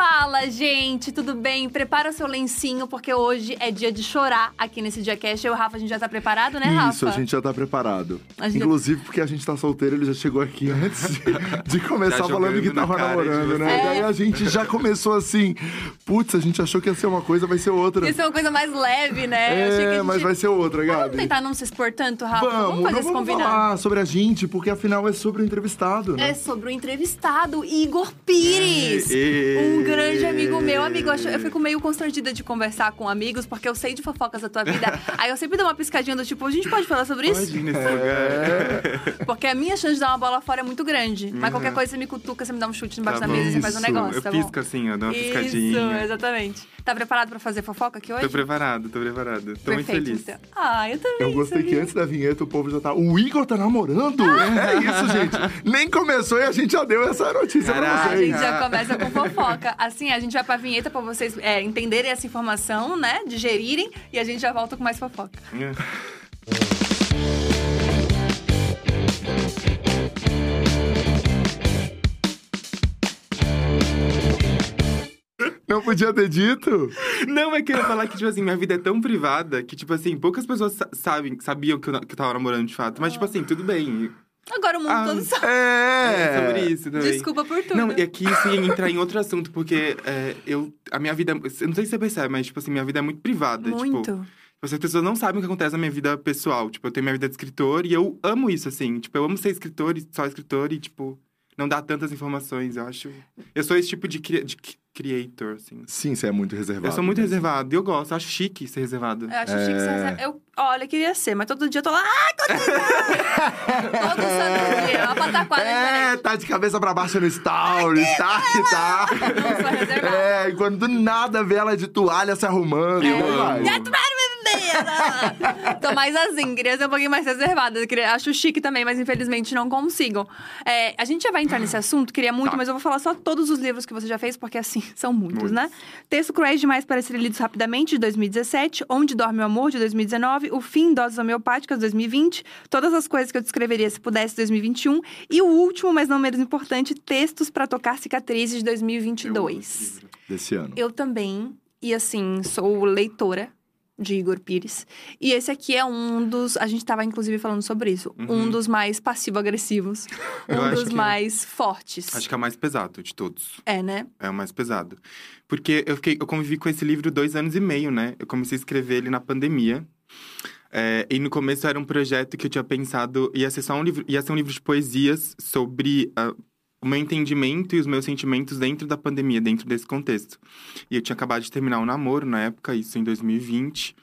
Fala, gente, tudo bem? Prepara o seu lencinho, porque hoje é dia de chorar aqui nesse Diacast. Eu e o Rafa, a gente já tá preparado, né, Rafa? Isso, a gente já tá preparado. Gente- Inclusive porque a gente tá solteiro, ele já chegou aqui antes de, de começar falando que tava namorando, né? vocês. E aí a gente já começou assim, putz, a gente achou que ia ser uma coisa, vai ser outra. Isso é uma coisa mais leve, né? Eu achei que a É, gente... mas vai ser outra, Vamos Gabi. tentar não se expor tanto, Rafa? Vamos, vamos fazer não esse vamos combinado. falar sobre a gente, porque afinal é sobre o entrevistado, né? É sobre o entrevistado, Igor Pires. É, Um grande amigo meu. Amigo, eu acho- eu fico meio constrangida de conversar com amigos, porque eu sei de fofocas da tua vida. Aí eu sempre dou uma piscadinha do tipo, a gente pode falar sobre isso? Pode nesse É. lugar. Porque a minha chance de dar uma bola fora é muito grande. Mas qualquer coisa você me cutuca, você me dá um chute embaixo Tá da mesa e você faz um Isso, negócio, Eu tá bom? pisco assim, ó, dou uma Isso, piscadinha. exatamente. Tá preparado pra fazer fofoca aqui hoje? Tô preparado, tô preparado. Tô muito Perfeito, feliz. então. Ah, eu também. Eu gostei que sabia. antes da vinheta o povo já tá. O Igor tá namorando? É isso, gente. Nem começou e a gente já deu essa notícia pra Caraca. A vocês. gente já começa com fofoca. Assim, a gente vai pra vinheta pra vocês é, entenderem essa informação, né? Digerirem. E a gente já volta com mais fofoca. Não podia ter dito? Não, é que eu ia falar que, tipo assim, minha vida é tão privada que, tipo assim, poucas pessoas sa- sabem, sabiam que eu, que eu tava namorando de fato. Mas, tipo assim, tudo bem. Agora o mundo Ah, todo sabe. É É. sobre isso também. Desculpa por tudo. Não, é que isso ia entrar em outro assunto, porque é, eu, a minha vida, eu não sei se você percebe, mas, tipo assim, minha vida é muito privada. Muito. Tipo, as pessoas não sabem o que acontece na minha vida pessoal. Tipo, eu tenho minha vida de escritor e eu amo isso, assim. Tipo, eu amo ser escritor e só escritor e, tipo, não dar tantas informações, eu acho. Eu sou esse tipo de, cria- de creator, assim. Sim, você é muito reservado. Eu sou muito mesmo. reservado e eu gosto, eu acho chique ser reservado. Eu acho chique você É. recebe- Eu, olha, eu queria ser, mas todo dia eu tô lá. Ah, Todo santo dia. É uma pataquada É, diferente. tá de cabeça pra baixo no stories, tá que tá. Não sou reservada. É, e quando do nada vê ela de toalha se arrumando. Eu aí amo. vai. Bebida! Tô mais assim, queria ser um pouquinho mais reservada. Queria- Acho chique também, mas infelizmente não consigo. É, a gente já vai entrar nesse assunto, queria muito, Tá. mas eu vou falar só todos os livros que você já fez, porque assim, são muitos, Muitos. né? Texto Cruéis Demais para Serem Lidos Rapidamente, de 2017. Onde Dorme o Amor, de 2019. O Fim, Doses Homeopáticas, 2020. Todas as coisas que eu descreveria se pudesse, 2021. E o último, mas não menos importante, Textos para Tocar Cicatrizes, de 2022. Desse ano. Eu também, e assim, sou leitora de Igor Pires. E esse aqui é um dos. A gente tava, inclusive, falando sobre isso. Um Uhum. dos mais passivo-agressivos. Um dos que- mais fortes. Acho que é o mais pesado de todos. É, né? É o mais pesado. Porque eu, fiquei, eu convivi com esse livro dois anos e meio, né? Eu comecei a escrever ele na pandemia. É, e no começo era um projeto que eu tinha pensado ia ser só um livro, ia ser um livro de poesias sobre ah, o meu entendimento e os meus sentimentos dentro da pandemia, dentro desse contexto. E eu tinha acabado de terminar um namoro na época, isso em 2020.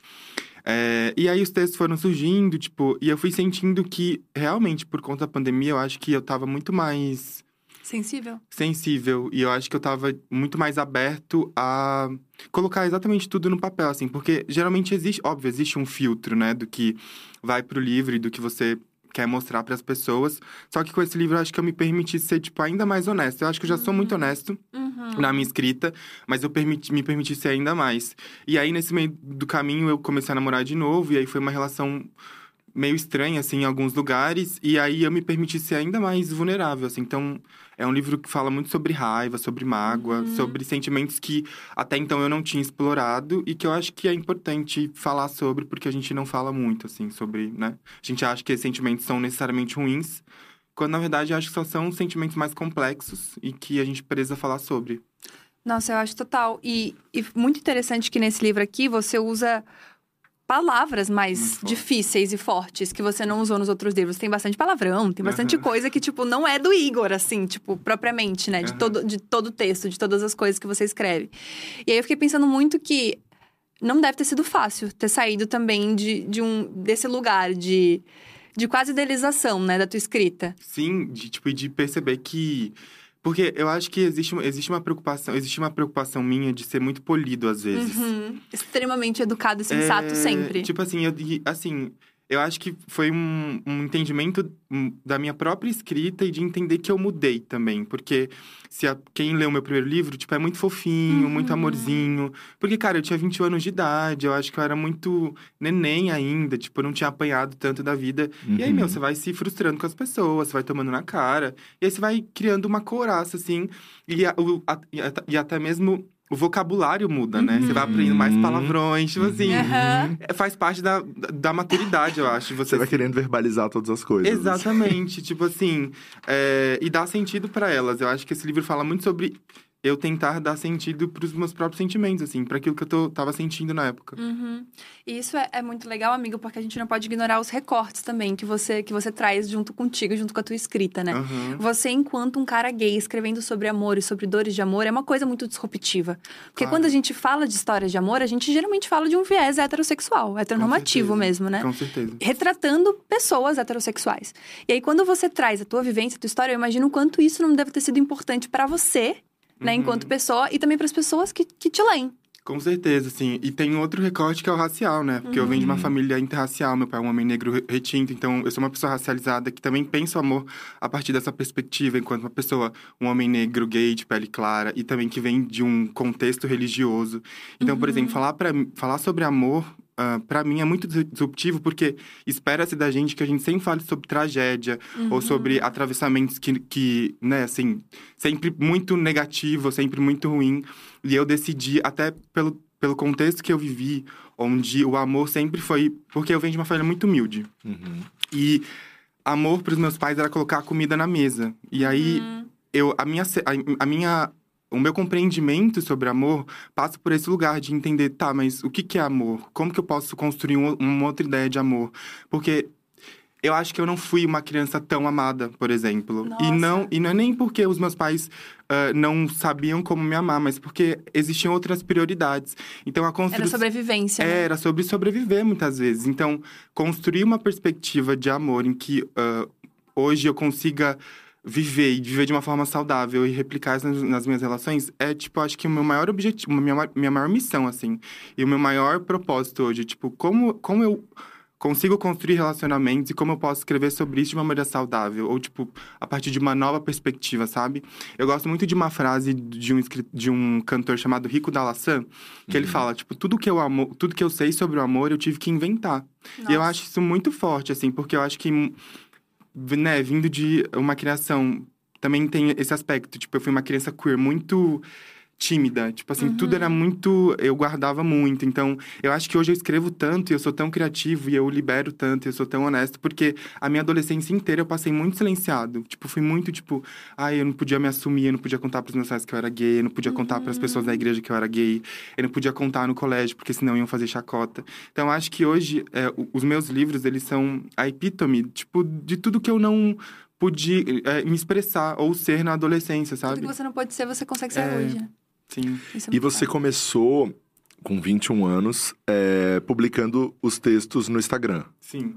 É, e aí os textos foram surgindo, tipo, e eu fui sentindo que realmente por conta da pandemia eu acho que eu tava muito mais Sensível. sensível e eu acho que eu tava muito mais aberto a colocar exatamente tudo no papel, assim, porque geralmente existe, óbvio, existe um filtro, né, do que vai pro livro e do que você quer mostrar para as pessoas. Só que com esse livro eu acho que eu me permiti ser tipo ainda mais honesto. Eu acho que eu já sou muito honesto Uhum. na minha escrita, mas eu permiti, me permiti ser ainda mais. E aí nesse meio do caminho eu comecei a namorar de novo e aí foi uma relação meio estranha assim em alguns lugares e aí eu me permiti ser ainda mais vulnerável assim. Então é um livro que fala muito sobre raiva, sobre mágoa, Uhum. sobre sentimentos que até então eu não tinha explorado e que eu acho que é importante falar sobre porque a gente não fala muito assim sobre, né? A gente acha que esses sentimentos são necessariamente ruins, quando na verdade eu acho que só são sentimentos mais complexos e que a gente precisa falar sobre. Nossa, eu acho total. E, e muito interessante que nesse livro aqui você usa palavras mais difíceis e fortes que você não usou nos outros livros. Tem bastante palavrão, tem bastante Aham. coisa que, tipo, não é do Igor, assim, tipo, propriamente, né? De, Aham. todo, de todo o texto, de todas as coisas que você escreve. E aí eu fiquei pensando muito que não deve ter sido fácil ter saído também de, de um, desse lugar de, de quase idealização, né, da tua escrita. Sim, de tipo de perceber que porque eu acho que existe, existe uma preocupação, existe uma preocupação minha de ser muito polido às vezes. Uhum. Extremamente educado e sensato É, sempre. Tipo assim, eu, assim, eu acho que foi um, um entendimento da minha própria escrita e de entender que eu mudei também. Porque se a, quem leu meu primeiro livro, tipo, é muito fofinho, muito Uhum. amorzinho. Porque, cara, eu tinha 21 anos de idade, eu acho que eu era muito neném ainda, tipo, eu não tinha apanhado tanto da vida. E aí, Uhum. meu, você vai se frustrando com as pessoas, você vai tomando na cara. E aí você vai criando uma couraça, assim. E, a- o- a- e a- e até mesmo o vocabulário muda, né? Você vai aprendendo mais Uhum. palavrões, tipo assim. Aham. é, Faz parte da, da, da maturidade, eu acho. Você, Você vai querendo verbalizar todas as coisas. Exatamente, tipo assim, é, e dar sentido pra elas. Eu acho que esse livro fala muito sobre eu tentar dar sentido pros meus próprios sentimentos, assim, para aquilo que eu tô, tava sentindo na época. Uhum. E isso é, é muito legal, amigo, porque a gente não pode ignorar os recortes também que você, que você traz junto contigo, junto com a tua escrita, né? Aham. Você, enquanto um cara gay, escrevendo sobre amor e sobre dores de amor, é uma coisa muito disruptiva. Porque Claro. quando a gente fala de histórias de amor, a gente geralmente fala de um viés heterossexual, heteronormativo mesmo, né? Com certeza. retratando pessoas heterossexuais. E aí, quando você traz a tua vivência, a tua história, eu imagino o quanto isso não deve ter sido importante pra você, né, Uhum. enquanto pessoa, e também para as pessoas que, que te leem. Com certeza, sim. E tem outro recorte que é o racial, né? Porque eu venho de uma família interracial, meu pai é um homem negro re- retinto, então eu sou uma pessoa racializada que também pensa o amor a partir dessa perspectiva, enquanto uma pessoa, um homem negro, gay, de pele clara, e também que vem de um contexto religioso. Então, por exemplo, falar, pra, falar sobre amor. Uh, para mim é muito dis- disruptivo porque espera-se da gente que a gente sempre fale sobre tragédia ou sobre atravessamentos que, que, né, assim, sempre muito negativo, sempre muito ruim. E eu decidi, até pelo, pelo contexto que eu vivi, onde o amor sempre foi. Porque eu venho de uma família muito humilde. Uhum. E amor para os meus pais era colocar a comida na mesa. E aí, eu, a minha, a, a minha. O meu compreendimento sobre amor passa por esse lugar de entender, tá, mas o que, que é amor? Como que eu posso construir um- uma outra ideia de amor? Porque eu acho que eu não fui uma criança tão amada, por exemplo. E Nossa. não, e não é nem porque os meus pais ah, não sabiam como me amar, mas porque existiam outras prioridades. Então a Era construção. sobrevivência. né? Era sobre sobreviver muitas vezes. Então, construir uma perspectiva de amor em que ah, hoje eu consiga viver e viver de uma forma saudável e replicar isso nas, nas minhas relações é, tipo, acho que o meu maior objetivo, a minha, minha maior missão, assim. E o meu maior propósito hoje, tipo, como, como eu consigo construir relacionamentos e como eu posso escrever sobre isso de uma maneira saudável ou tipo a partir de uma nova perspectiva, sabe? Eu gosto muito de uma frase de um de um cantor chamado Rico Dalassan, que ele fala, tipo, tudo que eu amo, tudo que eu sei sobre o amor, eu tive que inventar. E eu Nossa. acho isso muito forte assim, porque eu acho que né, vindo de uma criação também tem esse aspecto, tipo, eu fui uma criança queer muito tímida, tipo assim, tudo era muito, eu guardava muito. Então, eu acho que hoje eu escrevo tanto e eu sou tão criativo e eu libero tanto, e eu sou tão honesto, porque a minha adolescência inteira eu passei muito silenciado. Tipo, fui muito tipo, ai, eu não podia me assumir, eu não podia contar pros meus pais que eu era gay, eu não podia contar pras pessoas da igreja que eu era gay, eu não podia contar no colégio, porque senão iam fazer chacota. Então, eu acho que hoje é, os meus livros, eles são a epítome, tipo, de tudo que eu não pude é, me expressar ou ser na adolescência, Tudo sabe? que você não pode ser, você consegue ser É. hoje. Sim. Isso é E você foda. começou com 21 anos é, publicando os textos no Instagram. Sim.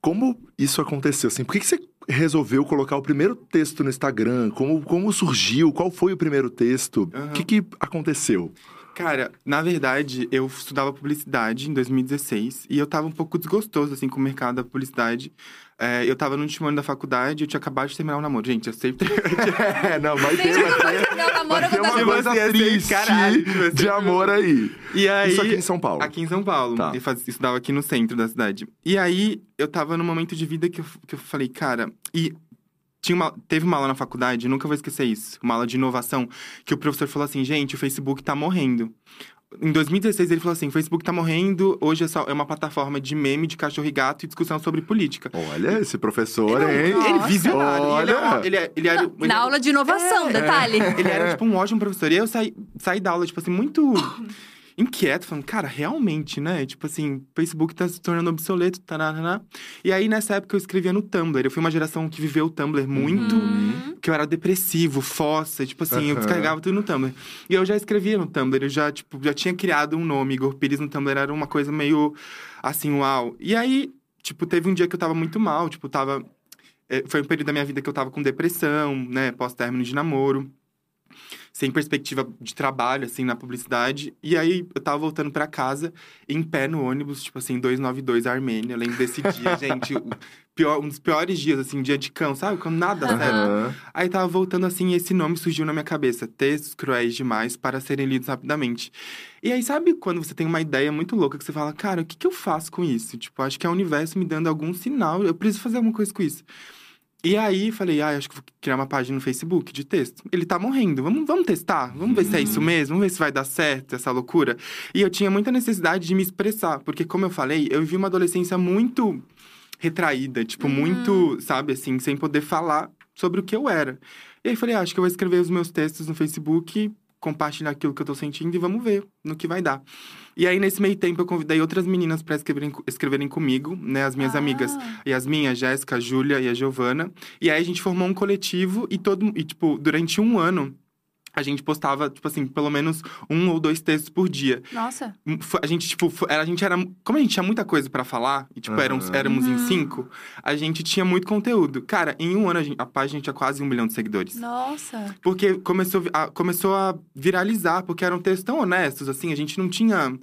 Como isso aconteceu? Assim, por que, que você resolveu colocar o primeiro texto no Instagram? Como, como surgiu? Qual foi o primeiro texto? O Aham. que, que aconteceu? Cara, na verdade, eu estudava publicidade em 2016 e eu tava um pouco desgostoso, assim, com o mercado da publicidade. É, eu tava no último ano da faculdade, eu tinha acabado de terminar o namoro. Gente, eu sempre. É, não, vai ter, não vai ter, terminar o namoro, vai eu ter vou uma coisa ser, triste caralho, de amor aí. E aí. Isso aqui em São Paulo. Aqui em São Paulo. Tá. Eu faz- estudava aqui no centro da cidade. E aí, eu tava num momento de vida que eu, que eu falei, cara. E tinha uma, teve uma aula na faculdade, nunca vou esquecer isso. Uma aula de inovação, que o professor falou assim: gente, o Facebook tá morrendo. Em 2016, ele falou assim: o Facebook tá morrendo, hoje é, só, é uma plataforma de meme de cachorro e gato e discussão sobre política. Olha, esse professor, Ele- hein? Nossa. Ele é visionário. Ele, é Olha. ele, é- ele era, ele na aula de inovação, É. detalhe. Ele era, tipo, um ótimo professor. E aí eu saí, saí da aula, tipo assim, muito inquieto, falando, cara, realmente, né? Tipo assim, o Facebook tá se tornando obsoleto, tarará. E aí, nessa época, eu escrevia no Tumblr. Eu fui uma geração que viveu o Tumblr muito. Uhum. Que eu era depressivo, fossa, tipo assim, eu Aham. descarregava tudo no Tumblr. E eu já escrevia no Tumblr, eu já, tipo, já tinha criado um nome. Igor Pires no Tumblr era uma coisa meio assim, uau. E aí, tipo, teve um dia que eu tava muito mal, tipo, tava. eh, Foi um período da minha vida que eu tava com depressão, né? Pós-término de namoro. Sem perspectiva de trabalho, assim, na publicidade. E aí, eu tava voltando para casa, em pé no ônibus, tipo assim, 292 Armênia. Eu lembro desse dia, gente. Pior, um dos piores dias, assim, dia de cão, sabe? Quando nada Uhum. Aí tava voltando assim, e esse nome surgiu na minha cabeça: Textos cruéis demais para serem lidos rapidamente. E aí, sabe quando você tem uma ideia muito louca que você fala, cara, o que, que eu faço com isso? Tipo, acho que é o universo me dando algum sinal, eu preciso fazer alguma coisa com isso. E aí, falei, ah, acho que vou criar uma página no Facebook de texto. Ele tá morrendo, vamos, vamos testar? Vamos ver se é isso mesmo? Vamos ver se vai dar certo essa loucura? E eu tinha muita necessidade de me expressar, porque, como eu falei, eu vivi uma adolescência muito retraída, tipo, muito, sabe, assim, sem poder falar sobre o que eu era. E aí falei, ah, acho que eu vou escrever os meus textos no Facebook, compartilhar aquilo que eu tô sentindo e vamos ver no que vai dar. E aí, nesse meio tempo, eu convidei outras meninas para escreverem, escreverem comigo, né? As minhas Ah. amigas. Yasmin, a Jéssica, a Júlia e a Giovana. E aí, a gente formou um coletivo e todo... E, tipo, durante um ano, a gente postava, tipo assim, pelo menos um ou dois textos por dia. Nossa. Hum, A gente, tipo, era- a gente era. Como a gente tinha muita coisa pra falar, e, tipo, éramos, Aham. éramos em Uhum. cinco, a gente tinha muito conteúdo. Cara, em um ano a, gente- a página tinha quase um milhão de seguidores. Nossa. Porque começou a, começou a viralizar, porque eram textos tão honestos, assim, a gente não tinha.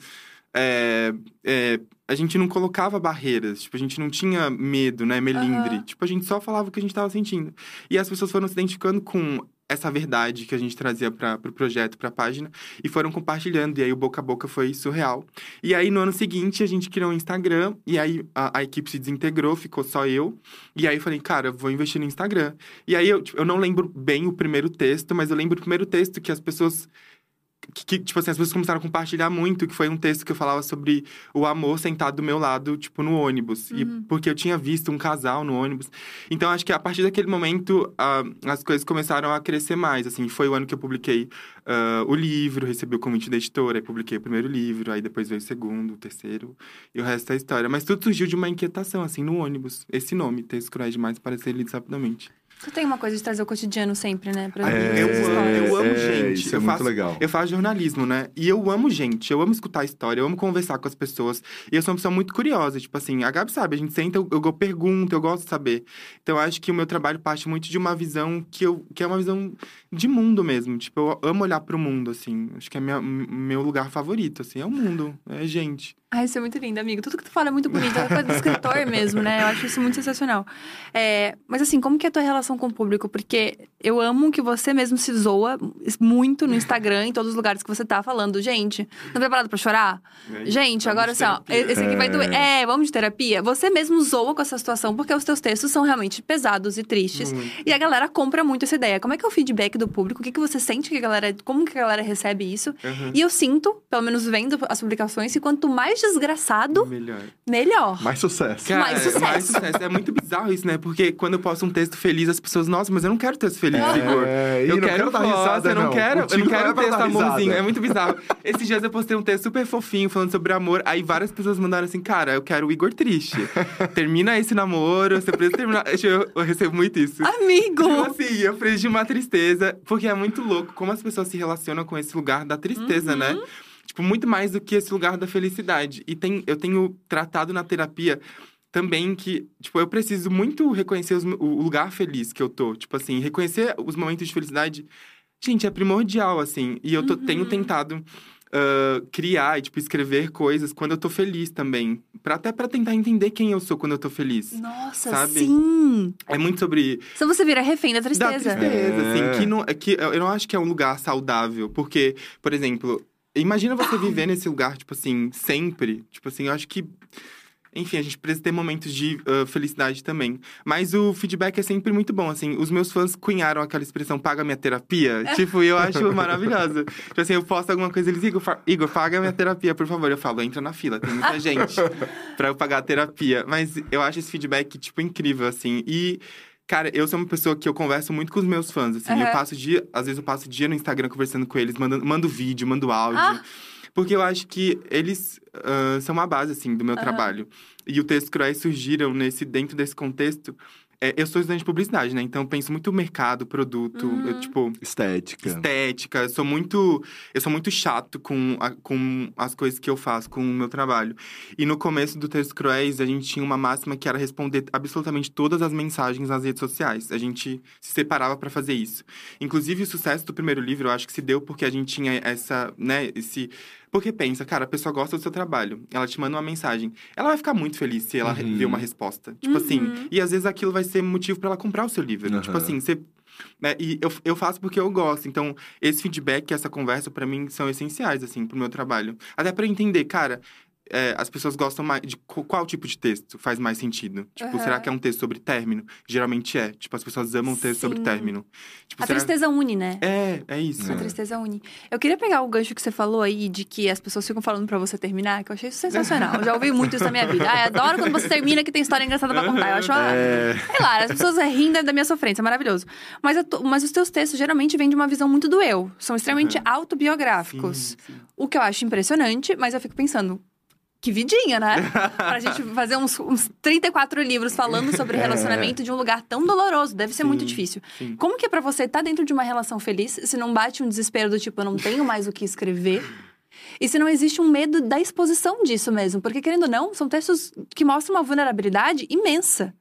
é, é, a gente não colocava barreiras, tipo, a gente não tinha medo, né, melindre. Aham. Tipo, a gente só falava o que a gente tava sentindo. E as pessoas foram se identificando com essa verdade que a gente trazia para pro projeto, pra página, e foram compartilhando. E aí o boca a boca foi surreal. E aí no ano seguinte a gente criou um Instagram, e aí a, a equipe se desintegrou, ficou só eu. E aí eu falei, cara, vou investir no Instagram. E aí eu, tipo, eu não lembro bem o primeiro texto, mas eu lembro o primeiro texto que as pessoas. Que, que, tipo assim, as pessoas começaram a compartilhar muito, que foi um texto que eu falava sobre o amor sentado do meu lado, tipo, no ônibus. E porque eu tinha visto um casal no ônibus. Então, acho que a partir daquele momento, ah, as coisas começaram a crescer mais, assim. Foi o ano que eu publiquei ah, o livro, recebi o convite da editora, aí publiquei o primeiro livro, aí depois veio o segundo, o terceiro, e o resto é história. Mas tudo surgiu de uma inquietação, assim, no ônibus. Esse nome, Textos Cruéis Demais, para ser lido rapidamente. Você tem uma coisa de trazer o cotidiano sempre, né? Pra É, eu amo, eu amo é, gente. Isso é Eu muito faço- legal. Eu faço jornalismo, né? E eu amo gente, eu amo escutar história, eu amo conversar com as pessoas. E eu sou uma pessoa muito curiosa, tipo assim, a Gabi sabe, a gente senta, eu, eu pergunto, eu gosto de saber. Então eu acho que o meu trabalho parte muito de uma visão que, eu, que é uma visão de mundo mesmo. Tipo, eu amo olhar pro mundo, assim. Acho que é minha, meu lugar favorito, assim, é o mundo, é gente. Ai, isso é muito lindo, amigo. Tudo que tu fala é muito bonito. É coisa do escritor mesmo, né? Eu acho isso muito sensacional. É, mas assim, como que é a tua relação com o público? Porque eu amo que você mesmo se zoa muito no Instagram, em todos os lugares que você tá falando. Gente, tá preparado pra chorar? Gente, agora assim, ó, esse aqui vai doer. É, vamos de terapia? Você mesmo zoa com essa situação, porque os teus textos são realmente pesados e tristes. Muito. E a galera compra muito essa ideia. Como é que é o feedback do público? O que, que você sente que a galera. Como que a galera recebe isso? Aham. E eu sinto, pelo menos vendo as publicações, que quanto mais desgraçado, Melhor. melhor. Mais sucesso. Cara, Mais é- sucesso. mais sucesso. É muito bizarro isso, né? Porque quando eu posto um texto feliz, as pessoas, nossa, mas eu não quero texto feliz, É, Igor. e Eu não quero quero dar risada, eu não, não. quero, eu não quero é texto amorzinho. É muito bizarro. Esses dias eu postei um texto super fofinho falando sobre amor. Aí várias pessoas mandaram assim, cara, eu quero o Igor triste. Termina esse namoro, você precisa terminar. Eu, eu recebo muito isso. Amigo! Tipo assim, eu preciso de uma tristeza. Porque é muito louco como as pessoas se relacionam com esse lugar da tristeza, né? Tipo, muito mais do que esse lugar da felicidade. E tem, eu tenho tratado na terapia também que, tipo, eu preciso muito reconhecer os- o lugar feliz que eu tô. Tipo assim, reconhecer os momentos de felicidade, gente, é primordial, assim. E eu tô- tenho tentado ah, criar e, tipo, escrever coisas quando eu tô feliz também. Pra, até pra tentar entender quem eu sou quando eu tô feliz. Nossa, Sabe? sim! É muito sobre Se você vira refém da da tristeza. tristeza, É. assim, que, não, é que eu não acho que é um lugar saudável, porque, por exemplo, imagina você viver nesse lugar, tipo assim, sempre, tipo assim, eu acho que, enfim, a gente precisa ter momentos de ah, felicidade também, mas o feedback é sempre muito bom, assim, os meus fãs cunharam aquela expressão, paga minha terapia, tipo, eu acho maravilhosa, tipo assim, eu posto alguma coisa, eles, Igor, Igor, paga minha terapia, por favor, eu falo, entra na fila, tem muita gente pra eu pagar a terapia, mas eu acho esse feedback, tipo, incrível, assim, e... Cara, eu sou uma pessoa que eu converso muito com os meus fãs, assim. Eu Aham. passo dia, às vezes eu passo dia no Instagram conversando com eles, mandando, mando vídeo, mando áudio. Ah. Porque eu acho que eles ah, são uma base, assim, do meu trabalho. E o Texto Cruéis surgiram nesse, dentro desse contexto, é, eu sou estudante de publicidade, né? Então eu penso muito mercado, produto, Uhum. eu, tipo, Estética. estética. Eu sou muito, eu sou muito chato com, a- com as coisas que eu faço, com o meu trabalho. E no começo do Texto Cruéis, a gente tinha uma máxima que era responder absolutamente todas as mensagens nas redes sociais. A gente se separava para fazer isso. Inclusive, o sucesso do primeiro livro, eu acho que se deu porque a gente tinha essa, né, esse... Porque pensa, cara, a pessoa gosta do seu trabalho, ela te manda uma mensagem. Ela vai ficar muito feliz se ela Uhum. ver uma resposta. Tipo assim, Uhum. e às vezes aquilo vai ser motivo para ela comprar o seu livro. Aham. Tipo assim, você né? E eu, eu faço porque eu gosto. Então, esse feedback, essa conversa, pra mim, são essenciais, assim, pro meu trabalho. Até pra eu entender, cara, é, as pessoas gostam mais de qu- qual tipo de texto faz mais sentido. Tipo, Aham. será que é um texto sobre término? Geralmente é. Tipo, as pessoas amam texto sobre término. Tipo, A será- tristeza une, né? É, é isso. A tristeza une. Eu queria pegar o gancho que você falou aí de que as pessoas ficam falando pra você terminar, que eu achei isso sensacional. Eu já ouvi muito isso na minha vida. Ah, eu adoro quando você termina que tem história engraçada pra contar. Eu acho uma... É. Sei lá, as pessoas riem da minha sofrência, é maravilhoso. Mas, tô- mas os teus textos geralmente vêm de uma visão muito do eu. São extremamente Aham. autobiográficos. Sim, sim. O que eu acho impressionante, mas eu fico pensando. Que vidinha, né? pra gente fazer uns, uns 34 livros falando sobre relacionamento de um lugar tão doloroso. Deve ser muito Sim, difícil. sim. Como que é pra você estar dentro de uma relação feliz se não bate um desespero do tipo, eu não tenho mais o que escrever? E se não existe um medo da exposição disso mesmo? Porque, querendo ou não, são textos que mostram uma vulnerabilidade imensa.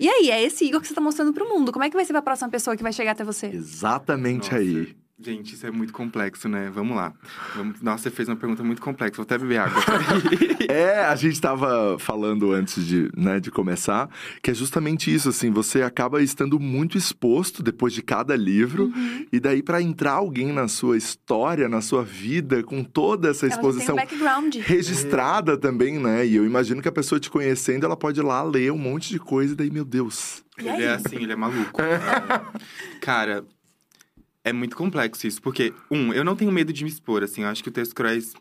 E aí, é esse Igor que você tá mostrando pro mundo. Como é que vai ser pra próxima pessoa que vai chegar até você? Exatamente Nossa. aí. Gente, isso é muito complexo, né? Vamos lá. Vamos... Nossa, você fez uma pergunta muito complexa. Vou até beber água. É, a gente tava falando antes de, né, de começar, que é justamente isso, assim, você acaba estando muito exposto depois de cada livro, Uhum. e daí pra entrar alguém na sua história, na sua vida, com toda essa Ela já tem exposição um background. registrada também, né? E eu imagino que a pessoa te conhecendo, ela pode ir lá ler um monte de coisa, e daí, meu Deus. E Ele é assim, ele é maluco. É. Cara, é muito complexo isso, porque, um, eu não tenho medo de me expor, assim, eu acho que o texto cruéis.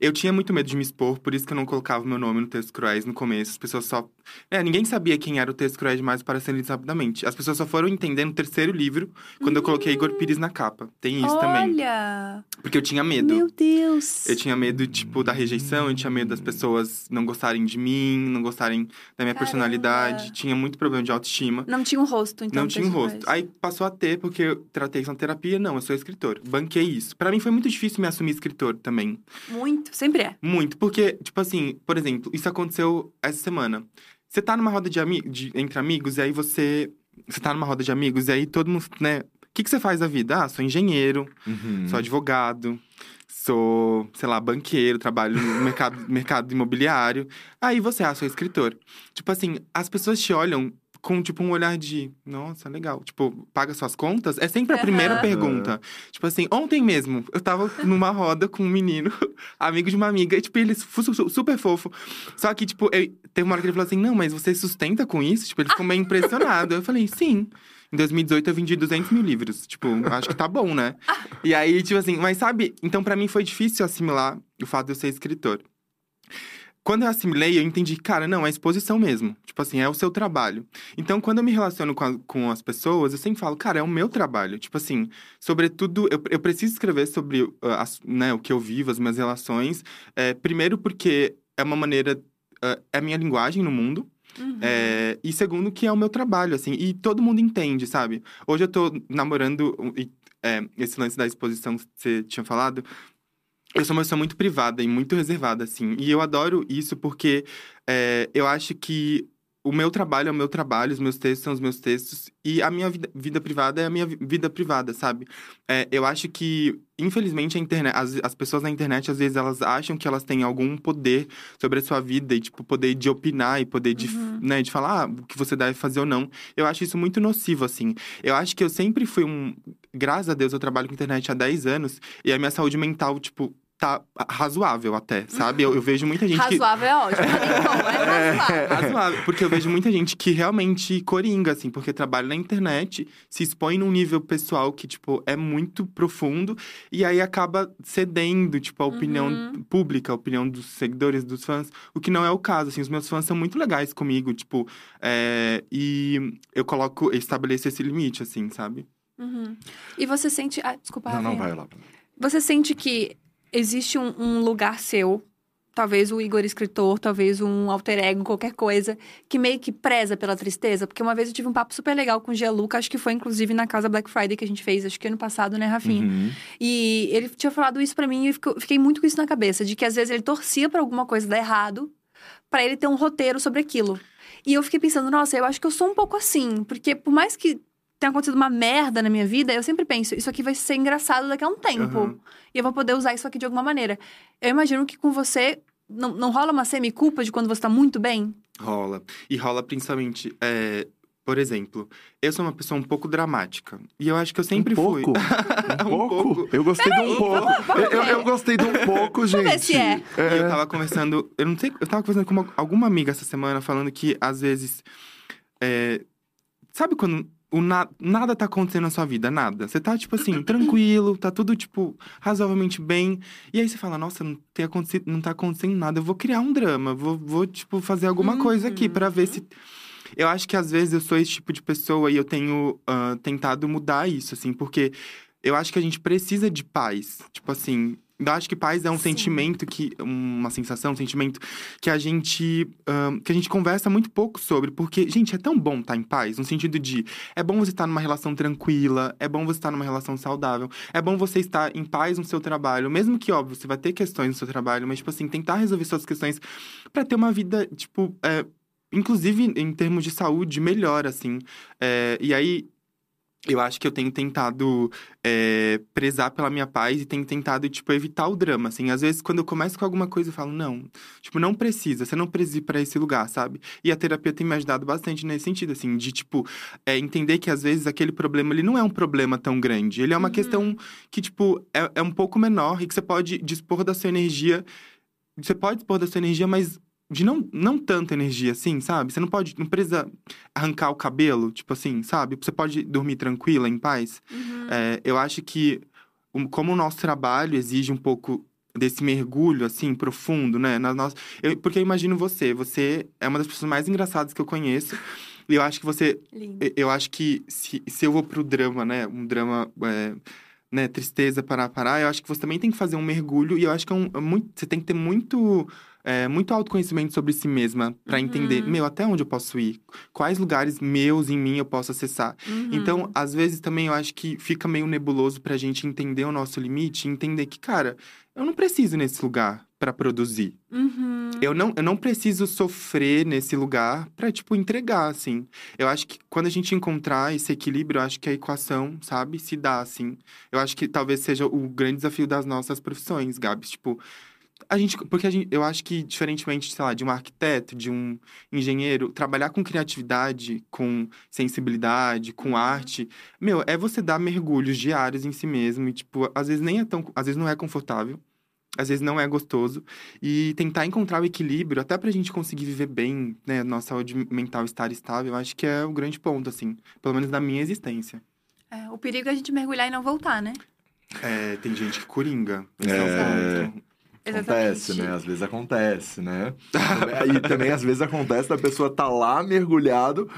Eu tinha muito medo de me expor, por isso que eu não colocava o meu nome no texto cruéis no começo. As pessoas só. É, ninguém sabia quem era o texto cruéis demais para ser lido rapidamente. As pessoas só foram entender no terceiro livro, quando eu coloquei Igor Pires na capa. Tem isso também. Olha! Porque eu tinha medo. Meu Deus! Eu tinha medo, tipo, da rejeição, eu tinha medo das pessoas não gostarem de mim, não gostarem da minha Caramba. personalidade. Tinha muito problema de autoestima. Não tinha um rosto, então. Não tinha um rosto. Aí passou a ter, porque eu tratei isso na terapia. Não, eu sou escritor. Banquei isso. Pra mim foi muito difícil me assumir escritor também. Muito, sempre é. Muito. Porque, tipo assim, por exemplo, isso aconteceu essa semana. Você tá numa roda de amigos, entre amigos, e aí você. Você tá numa roda de amigos, e aí todo mundo, né? O que, que você faz da vida? Ah, sou engenheiro, Uhum. sou advogado, sou, sei lá, banqueiro, trabalho no mercado, mercado imobiliário. Aí você, ah, sou escritor. Tipo assim, as pessoas te olham com, tipo, um olhar de, nossa, legal. Tipo, paga suas contas? É sempre a primeira Aham. pergunta. Tipo assim, ontem mesmo, eu tava numa roda com um menino, amigo de uma amiga, e, tipo, ele super fofo. Só que, tipo, eu, teve uma hora que ele falou assim, não, mas você sustenta com isso? Tipo, ele ficou meio impressionado. Eu falei, sim. Em 2018 eu vendi 200 mil livros. Tipo, acho que tá bom, né? E aí, tipo assim, mas sabe? Então, pra mim foi difícil assimilar o fato de eu ser escritor. Quando eu assimilei, eu entendi, cara, não, é exposição mesmo. Tipo assim, é o seu trabalho. Então, quando eu me relaciono com, a- com as pessoas, eu sempre falo, cara, é o meu trabalho. Tipo assim, sobretudo, eu, eu preciso escrever sobre uh, as- né, o que eu vivo, as minhas relações. É, primeiro, porque é uma maneira. uh, é a minha linguagem no mundo. Uhum. É, e segundo, que é o meu trabalho, assim. E todo mundo entende, sabe? Hoje eu tô namorando. e, é, esse lance da exposição que você tinha falado. Eu sou uma pessoa muito privada e muito reservada, assim. E eu adoro isso porque é, eu acho que o meu trabalho é o meu trabalho, os meus textos são os meus textos. E a minha vida, vida privada é a minha vi- vida privada, sabe? É, eu acho que, infelizmente, a internet, as, as pessoas na internet, às vezes, elas acham que elas têm algum poder sobre a sua vida e, tipo, poder de opinar e poder de, Uhum. né, de falar ah, o que você deve fazer ou não. Eu acho isso muito nocivo, assim. Eu acho que eu sempre fui um. Graças a Deus, eu trabalho com internet há 10 anos e a minha saúde mental, tipo, tá razoável até, sabe? Eu, eu vejo muita gente que. Razoável é ótimo. Bom, é razoável. Razoável, porque eu vejo muita gente que realmente coringa, assim, porque trabalha na internet, se expõe num nível pessoal que, tipo, é muito profundo, e aí acaba cedendo, tipo, a opinião Uhum. pública, a opinião dos seguidores, dos fãs, o que não é o caso, assim, os meus fãs são muito legais comigo, tipo, é, e eu coloco, estabeleço esse limite, assim, sabe? Uhum. E você sente. Ah, desculpa, Não, não, vai lá. Você sente que existe um, um lugar seu, talvez o Igor escritor, talvez um alter ego, qualquer coisa, que meio que preza pela tristeza. Porque uma vez eu tive um papo super legal com o Gianluca, acho que foi inclusive na casa Black Friday que a gente fez, acho que ano passado, né, Rafinha? Uhum. E ele tinha falado isso pra mim e eu fiquei muito com isso na cabeça, de que às vezes ele torcia pra alguma coisa dar errado, pra ele ter um roteiro sobre aquilo. E eu fiquei pensando, nossa, eu acho que eu sou um pouco assim, porque por mais que tenha acontecido uma merda na minha vida, eu sempre penso, isso aqui vai ser engraçado daqui a um tempo. Aham. E eu vou poder usar isso aqui de alguma maneira. Eu imagino que com você não, não rola uma semi-culpa de quando você tá muito bem? Rola. E rola principalmente, é, por exemplo, eu sou uma pessoa um pouco dramática. E eu acho que eu sempre um fui. pouco. Um Um pouco? pouco. Eu gostei de um Peraí, pouco. vamos- vamos eu, eu- gostei de um pouco, gente. ver se é. E eu tava conversando, eu não sei, eu tava conversando com uma- alguma amiga essa semana falando que às vezes. é, sabe quando o na- nada tá acontecendo na sua vida? Nada. Você tá, tipo assim, tranquilo, tá tudo, tipo, razoavelmente bem. E aí você fala, nossa, não, tem acontecido, não tá acontecendo nada, eu vou criar um drama, vou, vou tipo, fazer alguma coisa aqui pra ver se. Eu acho que às vezes eu sou esse tipo de pessoa e eu tenho ah, tentado mudar isso, assim, porque eu acho que a gente precisa de paz. Tipo assim, eu acho que paz é um Sim. sentimento que. Uma sensação, um sentimento que a gente. ahn, que a gente conversa muito pouco sobre. Porque, gente, é tão bom estar em paz, no sentido de é bom você estar numa relação tranquila, é bom você estar numa relação saudável, é bom você estar em paz no seu trabalho, mesmo que, óbvio, você vai ter questões no seu trabalho, mas, tipo assim, tentar resolver suas questões pra ter uma vida, tipo. é, inclusive em termos de saúde, melhor, assim. É, e aí, eu acho que eu tenho tentado é, prezar pela minha paz e tenho tentado, tipo, evitar o drama, assim. Às vezes, quando eu começo com alguma coisa, eu falo, não, tipo, não precisa, você não precisa ir pra esse lugar, sabe? E a terapia tem me ajudado bastante nesse sentido, assim, de, tipo, é, entender que às vezes aquele problema, ele não é um problema tão grande. Ele é uma Uhum. questão que, tipo, é, é um pouco menor e que você pode dispor da sua energia. Você pode dispor da sua energia, mas de não, não tanta energia assim, sabe? Você não pode, não precisa arrancar o cabelo, tipo assim, sabe? Você pode dormir tranquila, em paz. É, eu acho que, como o nosso trabalho exige um pouco desse mergulho, assim, profundo, né? Na nossa... eu- porque eu imagino você, você é uma das pessoas mais engraçadas que eu conheço. E eu acho que você Lindo. eu- Eu acho que se, se eu vou pro drama, né? Um drama, é, né? Tristeza, parar, parar. Eu acho que você também tem que fazer um mergulho. E eu acho que é um, é muito, você tem que ter muito, é, muito autoconhecimento sobre si mesma. Pra Uhum. entender, meu, até onde eu posso ir? Quais lugares meus em mim eu posso acessar? Uhum. Então, às vezes também eu acho que fica meio nebuloso pra gente entender o nosso limite. e Entender que, cara, eu não preciso nesse lugar pra produzir. Uhum. Eu não, eu não preciso sofrer nesse lugar pra, tipo, entregar, assim. Eu acho que quando a gente encontrar esse equilíbrio, eu acho que a equação, sabe, se dá, assim. Eu acho que talvez seja o grande desafio das nossas profissões, Gabs. Tipo, a gente. Porque a gente, eu acho que, diferentemente, sei lá, de um arquiteto, de um engenheiro, trabalhar com criatividade, com sensibilidade, com arte, meu, é você dar mergulhos diários em si mesmo. E, tipo, às vezes nem é tão. Às vezes não é confortável. Às vezes não é gostoso. E tentar encontrar o equilíbrio, até pra gente conseguir viver bem, né? Nossa saúde mental estar estável, eu acho que é o grande ponto, assim. Pelo menos da minha existência. É, o perigo é a gente mergulhar e não voltar, né? É, tem gente que coringa. É. Acontece, Exatamente. né? Às vezes acontece, né? e também, às vezes, acontece da pessoa tá lá mergulhado,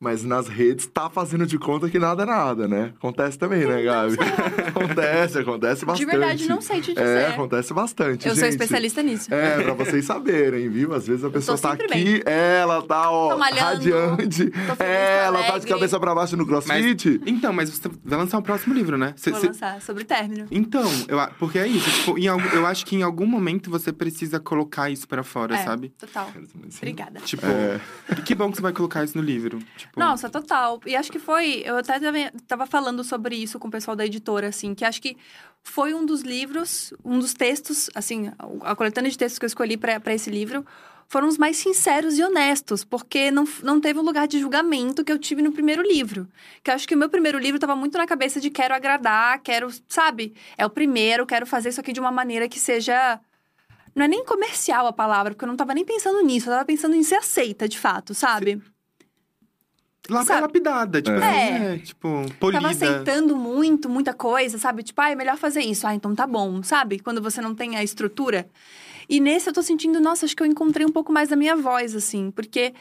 mas nas redes tá fazendo de conta que nada é nada, né? Acontece também, né, Gabi? acontece, acontece De bastante. verdade, não sei te dizer. É, acontece bastante, Eu sou gente. especialista nisso. É, pra vocês saberem, viu? Às vezes a pessoa tá aqui, ela tá, ó, malhando, radiante. é, ela tá de cabeça pra baixo no crossfit. Então, mas você vai lançar o próximo livro, né? Cê- Vou cê- lançar sobre término. Então, eu, porque é isso. Tipo, em eu acho que em algum momento você precisa colocar isso pra fora, é, sabe? total. Obrigada. Tipo, É. que bom que você vai colocar isso no livro. Tipo, Nossa, total. E acho que foi. Eu até tava- falando sobre isso com o pessoal da editora, assim, que acho que foi um dos livros, um dos textos, assim, a coletânea de textos que eu escolhi pra esse livro foram os mais sinceros e honestos, porque não, não teve um lugar de julgamento que eu tive no primeiro livro. Que eu acho que o meu primeiro livro tava muito na cabeça de quero agradar, quero, sabe? É o primeiro, quero fazer isso aqui de uma maneira que seja. Não é nem comercial a palavra, porque eu não tava nem pensando nisso, eu tava pensando em ser aceita, de fato, sabe? La- sabe? lapidada, tipo, É. assim, é, tipo, polida. Tava aceitando muito, muita coisa, sabe? Tipo, ah, é melhor fazer isso. Ah, então tá bom, sabe? Quando você não tem a estrutura. E nesse eu tô sentindo, nossa, acho que eu encontrei um pouco mais da minha voz, assim, porque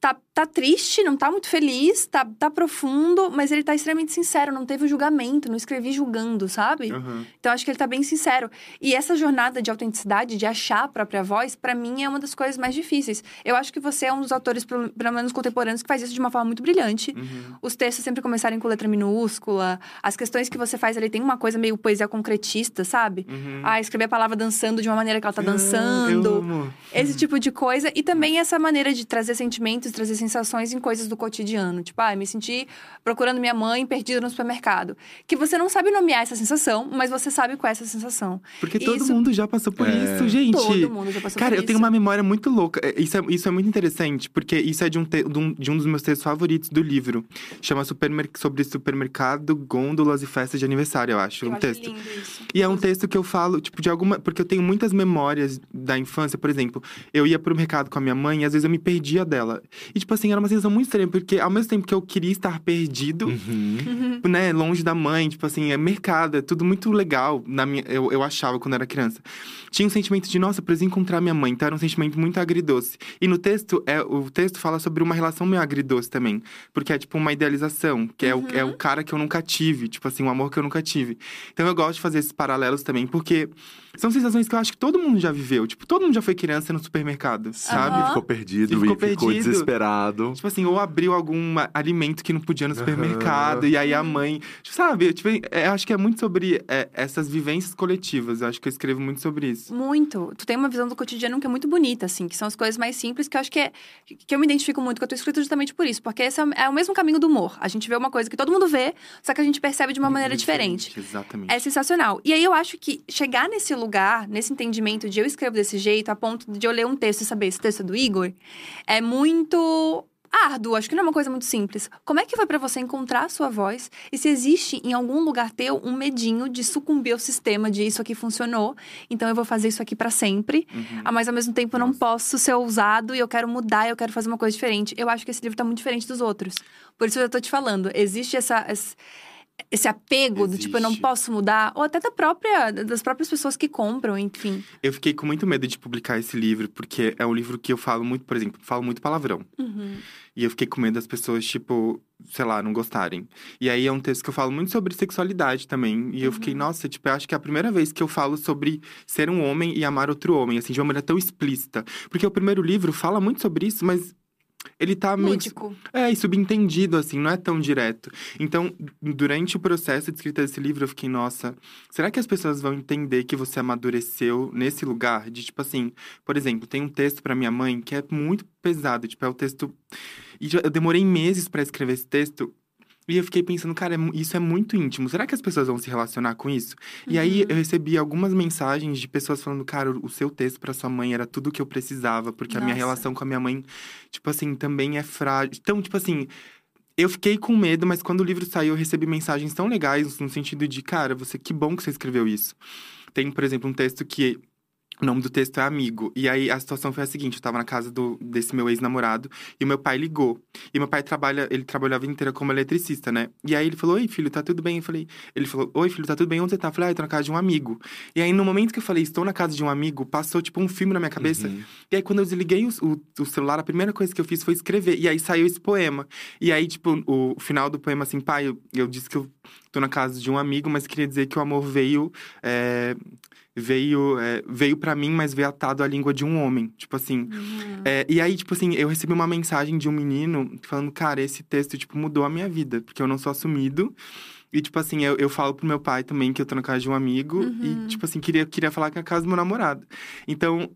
tá tá triste, não tá muito feliz, tá, tá profundo, mas ele tá extremamente sincero, não teve julgamento, não escrevi julgando, sabe? Aham. Então acho que ele tá bem sincero. E essa jornada de autenticidade, de achar a própria voz, pra mim é uma das coisas mais difíceis. Eu acho que você é um dos autores, pelo menos contemporâneos, que faz isso de uma forma muito brilhante. Uhum. Os textos sempre começarem com letra minúscula, as questões que você faz ali tem uma coisa meio poesia concretista, sabe? Uhum. Ah, escrever a palavra dançando de uma maneira que ela tá dançando. Esse tipo de coisa. E também essa maneira de trazer sentimentos, trazer sensações em coisas do cotidiano. Tipo, ah, me senti procurando minha mãe perdida no supermercado. Que você não sabe nomear essa sensação, mas você sabe qual é essa sensação. Porque todo Isso- mundo já passou por É. isso, gente. Todo mundo já passou Cara, por eu tenho isso. uma memória muito louca. É, Isso é, isso é muito interessante, porque isso é de um, te- de um, de um dos meus textos favoritos do livro. Chama Supermer... Sobre supermercado, gôndolas e festas de aniversário, eu acho. Eu um acho texto. lindo isso. E é um texto que eu falo, tipo, de alguma. Porque eu tenho muitas memórias da infância, por exemplo. Eu ia pro mercado com a minha mãe e às vezes eu me perdia dela. E, tipo assim, era uma sensação muito estranha, porque ao mesmo tempo que eu queria estar perdido, Uhum. né, longe da mãe, tipo assim, é mercado, é tudo muito legal, na minha, eu, eu achava quando era criança. Tinha um sentimento de, nossa, preciso encontrar minha mãe, então era um sentimento muito agridoce. E no texto, é, o texto fala sobre uma relação meio agridoce também, porque é tipo uma idealização, que é, o, é o cara que eu nunca tive, tipo assim, um amor que eu nunca tive. Então eu gosto de fazer esses paralelos também, porque são sensações que eu acho que todo mundo já viveu, tipo, todo mundo já foi criança no supermercado, sabe? Aham. Ficou perdido E ficou ficou, perdido. desesperado. Tipo assim, ou abriu algum alimento que não podia no supermercado, e aí a mãe. Tipo, sabe? Tipo, é, acho que é muito sobre é, essas vivências coletivas. Eu acho que eu escrevo muito sobre isso. Muito. Tu tem uma visão do cotidiano que é muito bonita, assim, que são as coisas mais simples, que eu acho que é. que eu me identifico muito com a tua escrita justamente por isso. Porque esse é o, é mesmo caminho do humor. A gente vê uma coisa que todo mundo vê, só que a gente percebe de uma maneira Muito diferente. Exatamente. É sensacional. E aí eu acho que chegar nesse lugar, nesse entendimento de eu escrevo desse jeito, a ponto de eu ler um texto e saber esse texto é do Igor, é muito árduo, acho que não é uma coisa muito simples. Como é que foi pra você encontrar a sua voz? E se existe em algum lugar teu um medinho de sucumbir ao sistema de isso aqui funcionou, então eu vou fazer isso aqui pra sempre. Uhum. Mas ao mesmo tempo eu não posso ser ousado e eu quero mudar, eu quero fazer uma coisa diferente. Eu acho que esse livro tá muito diferente dos outros. Por isso eu tô te falando, existe essa esse, esse apego do tipo eu não Existe. posso mudar, ou até da própria das próprias pessoas que compram, enfim. Eu fiquei com muito medo de publicar esse livro, porque é um livro que eu falo muito, por exemplo, falo muito palavrão. Uhum. E eu fiquei com medo das pessoas, tipo, sei lá, não gostarem. E aí é um texto que eu falo muito sobre sexualidade também. E eu fiquei, nossa, tipo, eu acho que é a primeira vez que eu falo sobre ser um homem e amar outro homem, assim, de uma maneira tão explícita. Porque o primeiro livro fala muito sobre isso, mas ele tá meio. Lúdico. É, e subentendido, assim, não é tão direto. Então, durante o processo de escrita desse livro, eu fiquei, nossa, será que as pessoas vão entender que você amadureceu nesse lugar? De, tipo assim, por exemplo, tem um texto pra minha mãe que é muito pesado, tipo, é o texto. E eu demorei meses pra escrever esse texto. E eu fiquei pensando, cara, é isso é muito íntimo. Será que as pessoas vão se relacionar com isso? E aí Uhum. eu recebi algumas mensagens de pessoas falando, cara, o seu texto pra sua mãe era tudo que eu precisava, porque a minha Nossa. relação com a minha mãe, tipo assim, também é frágil. Então, tipo assim, eu fiquei com medo, mas quando o livro saiu, eu recebi mensagens tão legais no sentido de, cara, você que bom que você escreveu isso. Tem, por exemplo, um texto que o nome do texto é Amigo. E aí a situação foi a seguinte: eu tava na casa do, desse meu ex-namorado e o meu pai ligou. E meu pai trabalha, ele trabalhou a vida inteira como eletricista, né? E aí ele falou: Oi, filho, tá tudo bem? Eu falei, ele falou: Oi, filho, tá tudo bem? Onde você tá? Eu falei, ah, eu tô na casa de um amigo. E aí, no momento que eu falei, estou na casa de um amigo, passou tipo um filme na minha cabeça. Uhum. E aí, quando eu desliguei o, o, o celular, a primeira coisa que eu fiz foi escrever. E aí saiu esse poema. E aí, tipo, o, final do poema, assim, pai, eu, eu disse que eu tô na casa de um amigo, mas queria dizer que o amor veio. é, veio é, veio para mim, mas veio atado à língua de um homem. Tipo assim. Uhum. é, e aí, tipo assim, eu recebi uma mensagem de um menino falando, cara, esse texto, tipo, mudou a minha vida, porque eu não sou assumido. E, tipo assim, eu, eu falo pro meu pai também que eu tô na casa de um amigo. Uhum. E, tipo assim, queria, queria falar que é a casa do meu namorado. Então,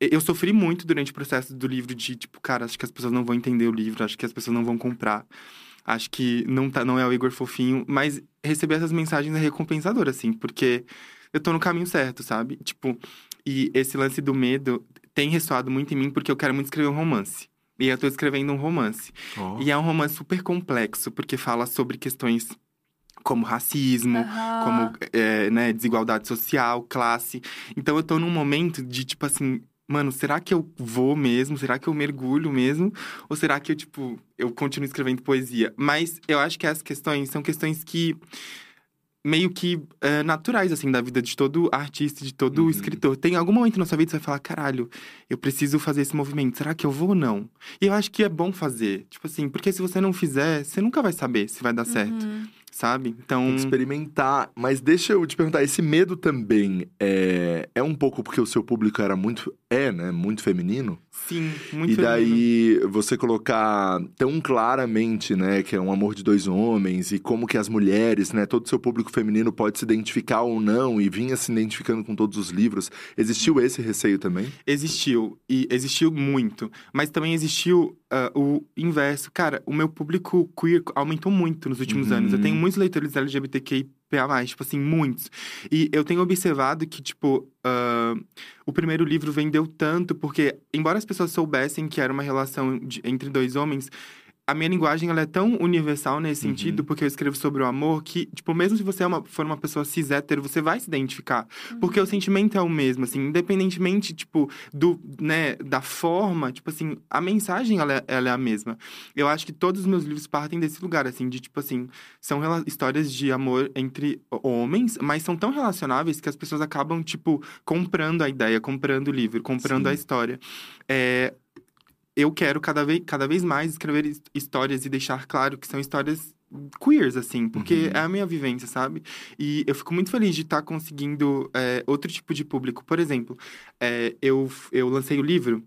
eu sofri muito durante o processo do livro de, tipo, cara, acho que as pessoas não vão entender o livro, acho que as pessoas não vão comprar. Acho que não, tá, não é o Igor fofinho, mas receber essas mensagens é recompensador, assim, porque eu tô no caminho certo, sabe? Tipo, e esse lance do medo tem ressoado muito em mim porque eu quero muito escrever um romance. E eu tô escrevendo um romance. Ó. E é um romance super complexo, porque fala sobre questões como racismo, Aham. como é, né, desigualdade social, classe. Então eu tô num momento de, tipo assim, mano, será que eu vou mesmo? Será que eu mergulho mesmo? Ou será que eu, tipo, eu continuo escrevendo poesia? Mas eu acho que essas questões são questões que meio que é, naturais, assim, da vida de todo artista, de todo Uhum. escritor. Tem algum momento na sua vida que você vai falar, caralho, eu preciso fazer esse movimento. Será que eu vou ou não? E eu acho que é bom fazer. Tipo assim, porque se você não fizer, você nunca vai saber se vai dar certo, Uhum. sabe? Então. Tem que experimentar. Mas deixa eu te perguntar, esse medo também é, é um pouco porque o seu público era muito. É, né? Muito feminino? Sim, muito e daí você colocar tão claramente, né, que é um amor de dois homens e como que as mulheres, né, todo o seu público feminino pode se identificar ou não e vinha se identificando com todos os livros. Existiu esse receio também? Existiu, e existiu muito. Mas também existiu ah, o inverso. Cara, o meu público queer aumentou muito nos últimos Uhum. anos. Eu tenho muitos leitores LGBTQIA+, tipo assim, muitos. E eu tenho observado que, tipo, ah, o primeiro livro vendeu tanto, porque, embora as pessoas soubessem que era uma relação de- entre dois homens, a minha linguagem ela é tão universal nesse Uhum. sentido, porque eu escrevo sobre o amor, que, tipo, mesmo se você é uma, for uma pessoa cis hétero, você vai se identificar. Porque o sentimento é o mesmo, assim, independentemente, tipo, do, né, da forma, tipo assim, a mensagem, ela é, ela é a mesma. Eu acho que todos os meus livros partem desse lugar, assim, de, tipo assim, são histórias de amor entre homens, mas são tão relacionáveis que as pessoas acabam, tipo, comprando a ideia, comprando o livro, comprando Sim. a história. É, eu quero cada vez, cada vez mais escrever his- histórias e deixar claro que são histórias queers, assim, porque Uhum. é a minha vivência, sabe? E eu fico muito feliz de estar conseguindo é, outro tipo de público. Por exemplo, é, eu, eu lancei o livro.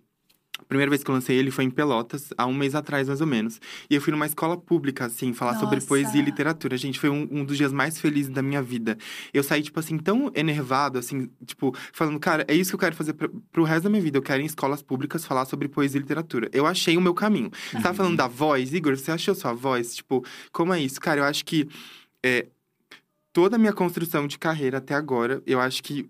A primeira vez que eu lancei ele foi em Pelotas, há um mês atrás, mais ou menos. E eu fui numa escola pública, assim, falar sobre Nossa. poesia e literatura. Gente, foi um, um dos dias mais felizes da minha vida. Eu saí, tipo assim, tão enervado, assim, tipo, falando, cara, é isso que eu quero fazer pra, pro resto da minha vida. Eu quero ir em escolas públicas falar sobre poesia e literatura. Eu achei o meu caminho. Você tava falando da voz, Igor? Você achou sua voz? Tipo, como é isso? Cara, eu acho que é, toda a minha construção de carreira até agora, eu acho que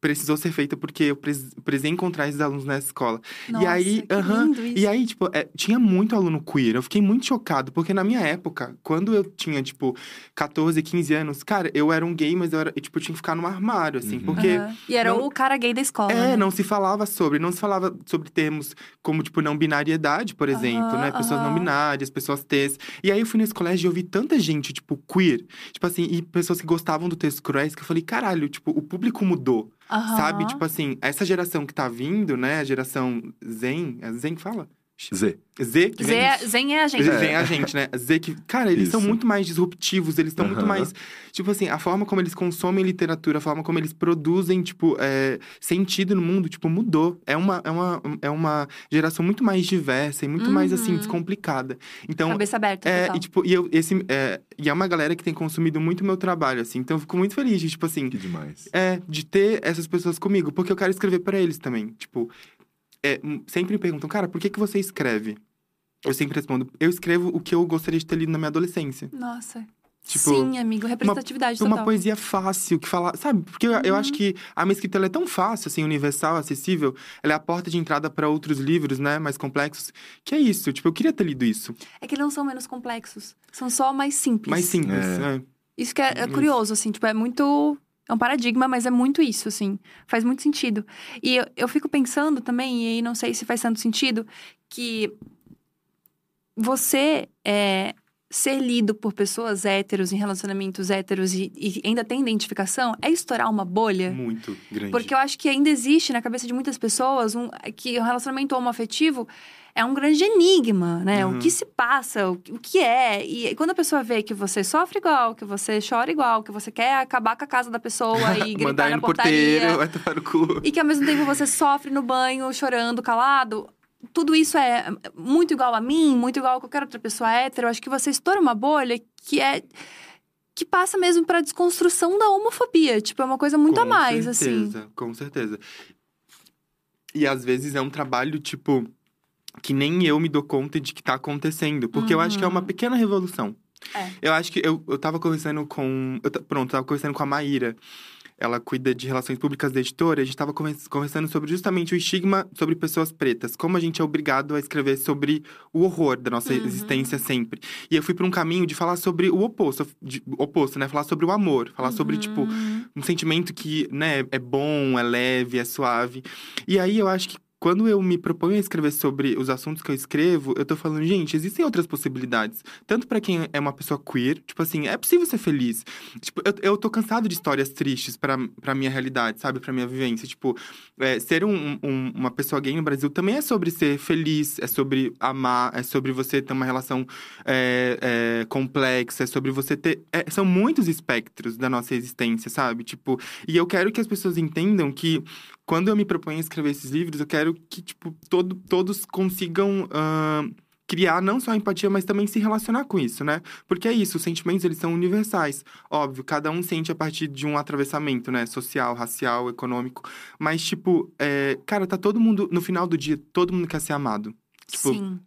precisou ser feita porque eu precisei encontrar esses alunos nessa escola. Nossa, aí, que aham, lindo isso. E aí, tipo, é, tinha muito aluno queer. Eu fiquei muito chocado, porque na minha época, quando eu tinha, tipo, 14, 15 anos, cara, eu era um gay, mas eu era, tipo, eu tinha que ficar no armário, assim, Uhum. porque. Aham. E era não- o cara gay da escola. É, né? não se falava sobre, não se falava sobre termos como, tipo, não binariedade, por exemplo, né? Pessoas não binárias, pessoas T's. E aí eu fui nesse colégio e eu vi tanta gente, tipo, queer, tipo assim, e pessoas que gostavam do texto cruéis, que eu falei, caralho, tipo, o público mudou, Aham. sabe? Tipo assim, essa geração que tá vindo, né? A geração Zen, é Zen que fala? Z. Z que Zé, vem. é- Zen é a gente. Zen é a gente, né? Z que. Cara, eles são Isso. muito mais disruptivos, eles estão muito Aham. mais. Tipo assim, a forma como eles consomem literatura, a forma como eles produzem, tipo, é, sentido no mundo, tipo, mudou. É uma, é, uma, é uma geração muito mais diversa e muito mais, assim, Uhum. descomplicada. Então. Cabeça aberta, É, total. e, tipo, e, eu, esse, é, e é uma galera que tem consumido muito o meu trabalho, assim. Então eu fico muito feliz de, tipo assim, Que demais. é, de ter essas pessoas comigo, porque eu quero escrever pra eles também. Tipo, é, hum, sempre me perguntam, cara, por que, que você escreve? Eu sempre respondo, eu escrevo o que eu gostaria de ter lido na minha adolescência. Nossa. Tipo, Sim, amigo. Representatividade Uma total. poesia fácil, que fala. Sabe? Porque eu, eu Uhum. acho que a minha escrita ela é tão fácil, assim, universal, acessível. Ela é a porta de entrada pra outros livros, né? Mais complexos. Que é isso. Tipo, eu queria ter lido isso. É que não são menos complexos. São só mais simples. Mais simples. É. é. Isso que é, é curioso, assim. Tipo, é muito... É um paradigma, mas é muito isso, assim. Faz muito sentido. E eu, eu fico pensando também, e aí não sei se faz tanto sentido, que você é, ser lido por pessoas héteros, em relacionamentos héteros, e, e ainda tem identificação, é estourar uma bolha. Muito grande. Porque eu acho que ainda existe na cabeça de muitas pessoas um, que o relacionamento homoafetivo é um grande enigma, né? Uhum. O que se passa, o, que- o que é. E quando a pessoa vê que você sofre igual, que você chora igual, que você quer acabar com a casa da pessoa e gritar Mandar na portaria. porteiro, vai tomar no cu. E que ao mesmo tempo você sofre no banho, chorando, calado. Tudo isso é muito igual a mim, muito igual a qualquer outra pessoa hétero. Eu acho que você estoura uma bolha que é. que passa mesmo pra desconstrução da homofobia. Tipo, é uma coisa muito com a mais, assim. certeza, Com certeza. E às vezes é um trabalho, tipo, que nem eu me dou conta de que tá acontecendo. Porque eu acho que é uma Uhum. pequena revolução. É. Eu acho que eu, eu tava conversando com. Eu, pronto, eu tava conversando com a Maíra. Ela cuida de relações públicas da editora. A gente tava convers- conversando sobre justamente o estigma sobre pessoas pretas. Como a gente é obrigado a escrever sobre o horror da nossa Uhum. existência sempre. E eu fui pra um caminho de falar sobre o oposto. de- oposto, né? Falar sobre o amor. Falar sobre, tipo, Uhum. um sentimento que, né, é bom, é leve, é suave. E aí eu acho que quando eu me proponho a escrever sobre os assuntos que eu escrevo, eu tô falando, gente, existem outras possibilidades. Tanto para quem é uma pessoa queer, tipo assim, é possível ser feliz. Tipo, eu, eu tô cansado de histórias tristes pra, minha realidade, sabe? Pra minha vivência. Tipo, é, ser um, um, uma pessoa gay no Brasil também é sobre ser feliz, é sobre amar, é sobre você ter uma relação é, é, complexa, é sobre você ter. É, são muitos espectros da nossa existência, sabe? Tipo, e eu quero que as pessoas entendam que quando eu me proponho a escrever esses livros, eu quero que, tipo, todo, todos consigam. Uh, criar não só empatia, mas também se relacionar com isso, né? Porque é isso, os sentimentos, eles são universais. Óbvio, cada um sente a partir de um atravessamento, né? Social, racial, econômico. Mas, tipo, é... cara, tá todo mundo, no final do dia, todo mundo quer ser amado. Tipo, Sim.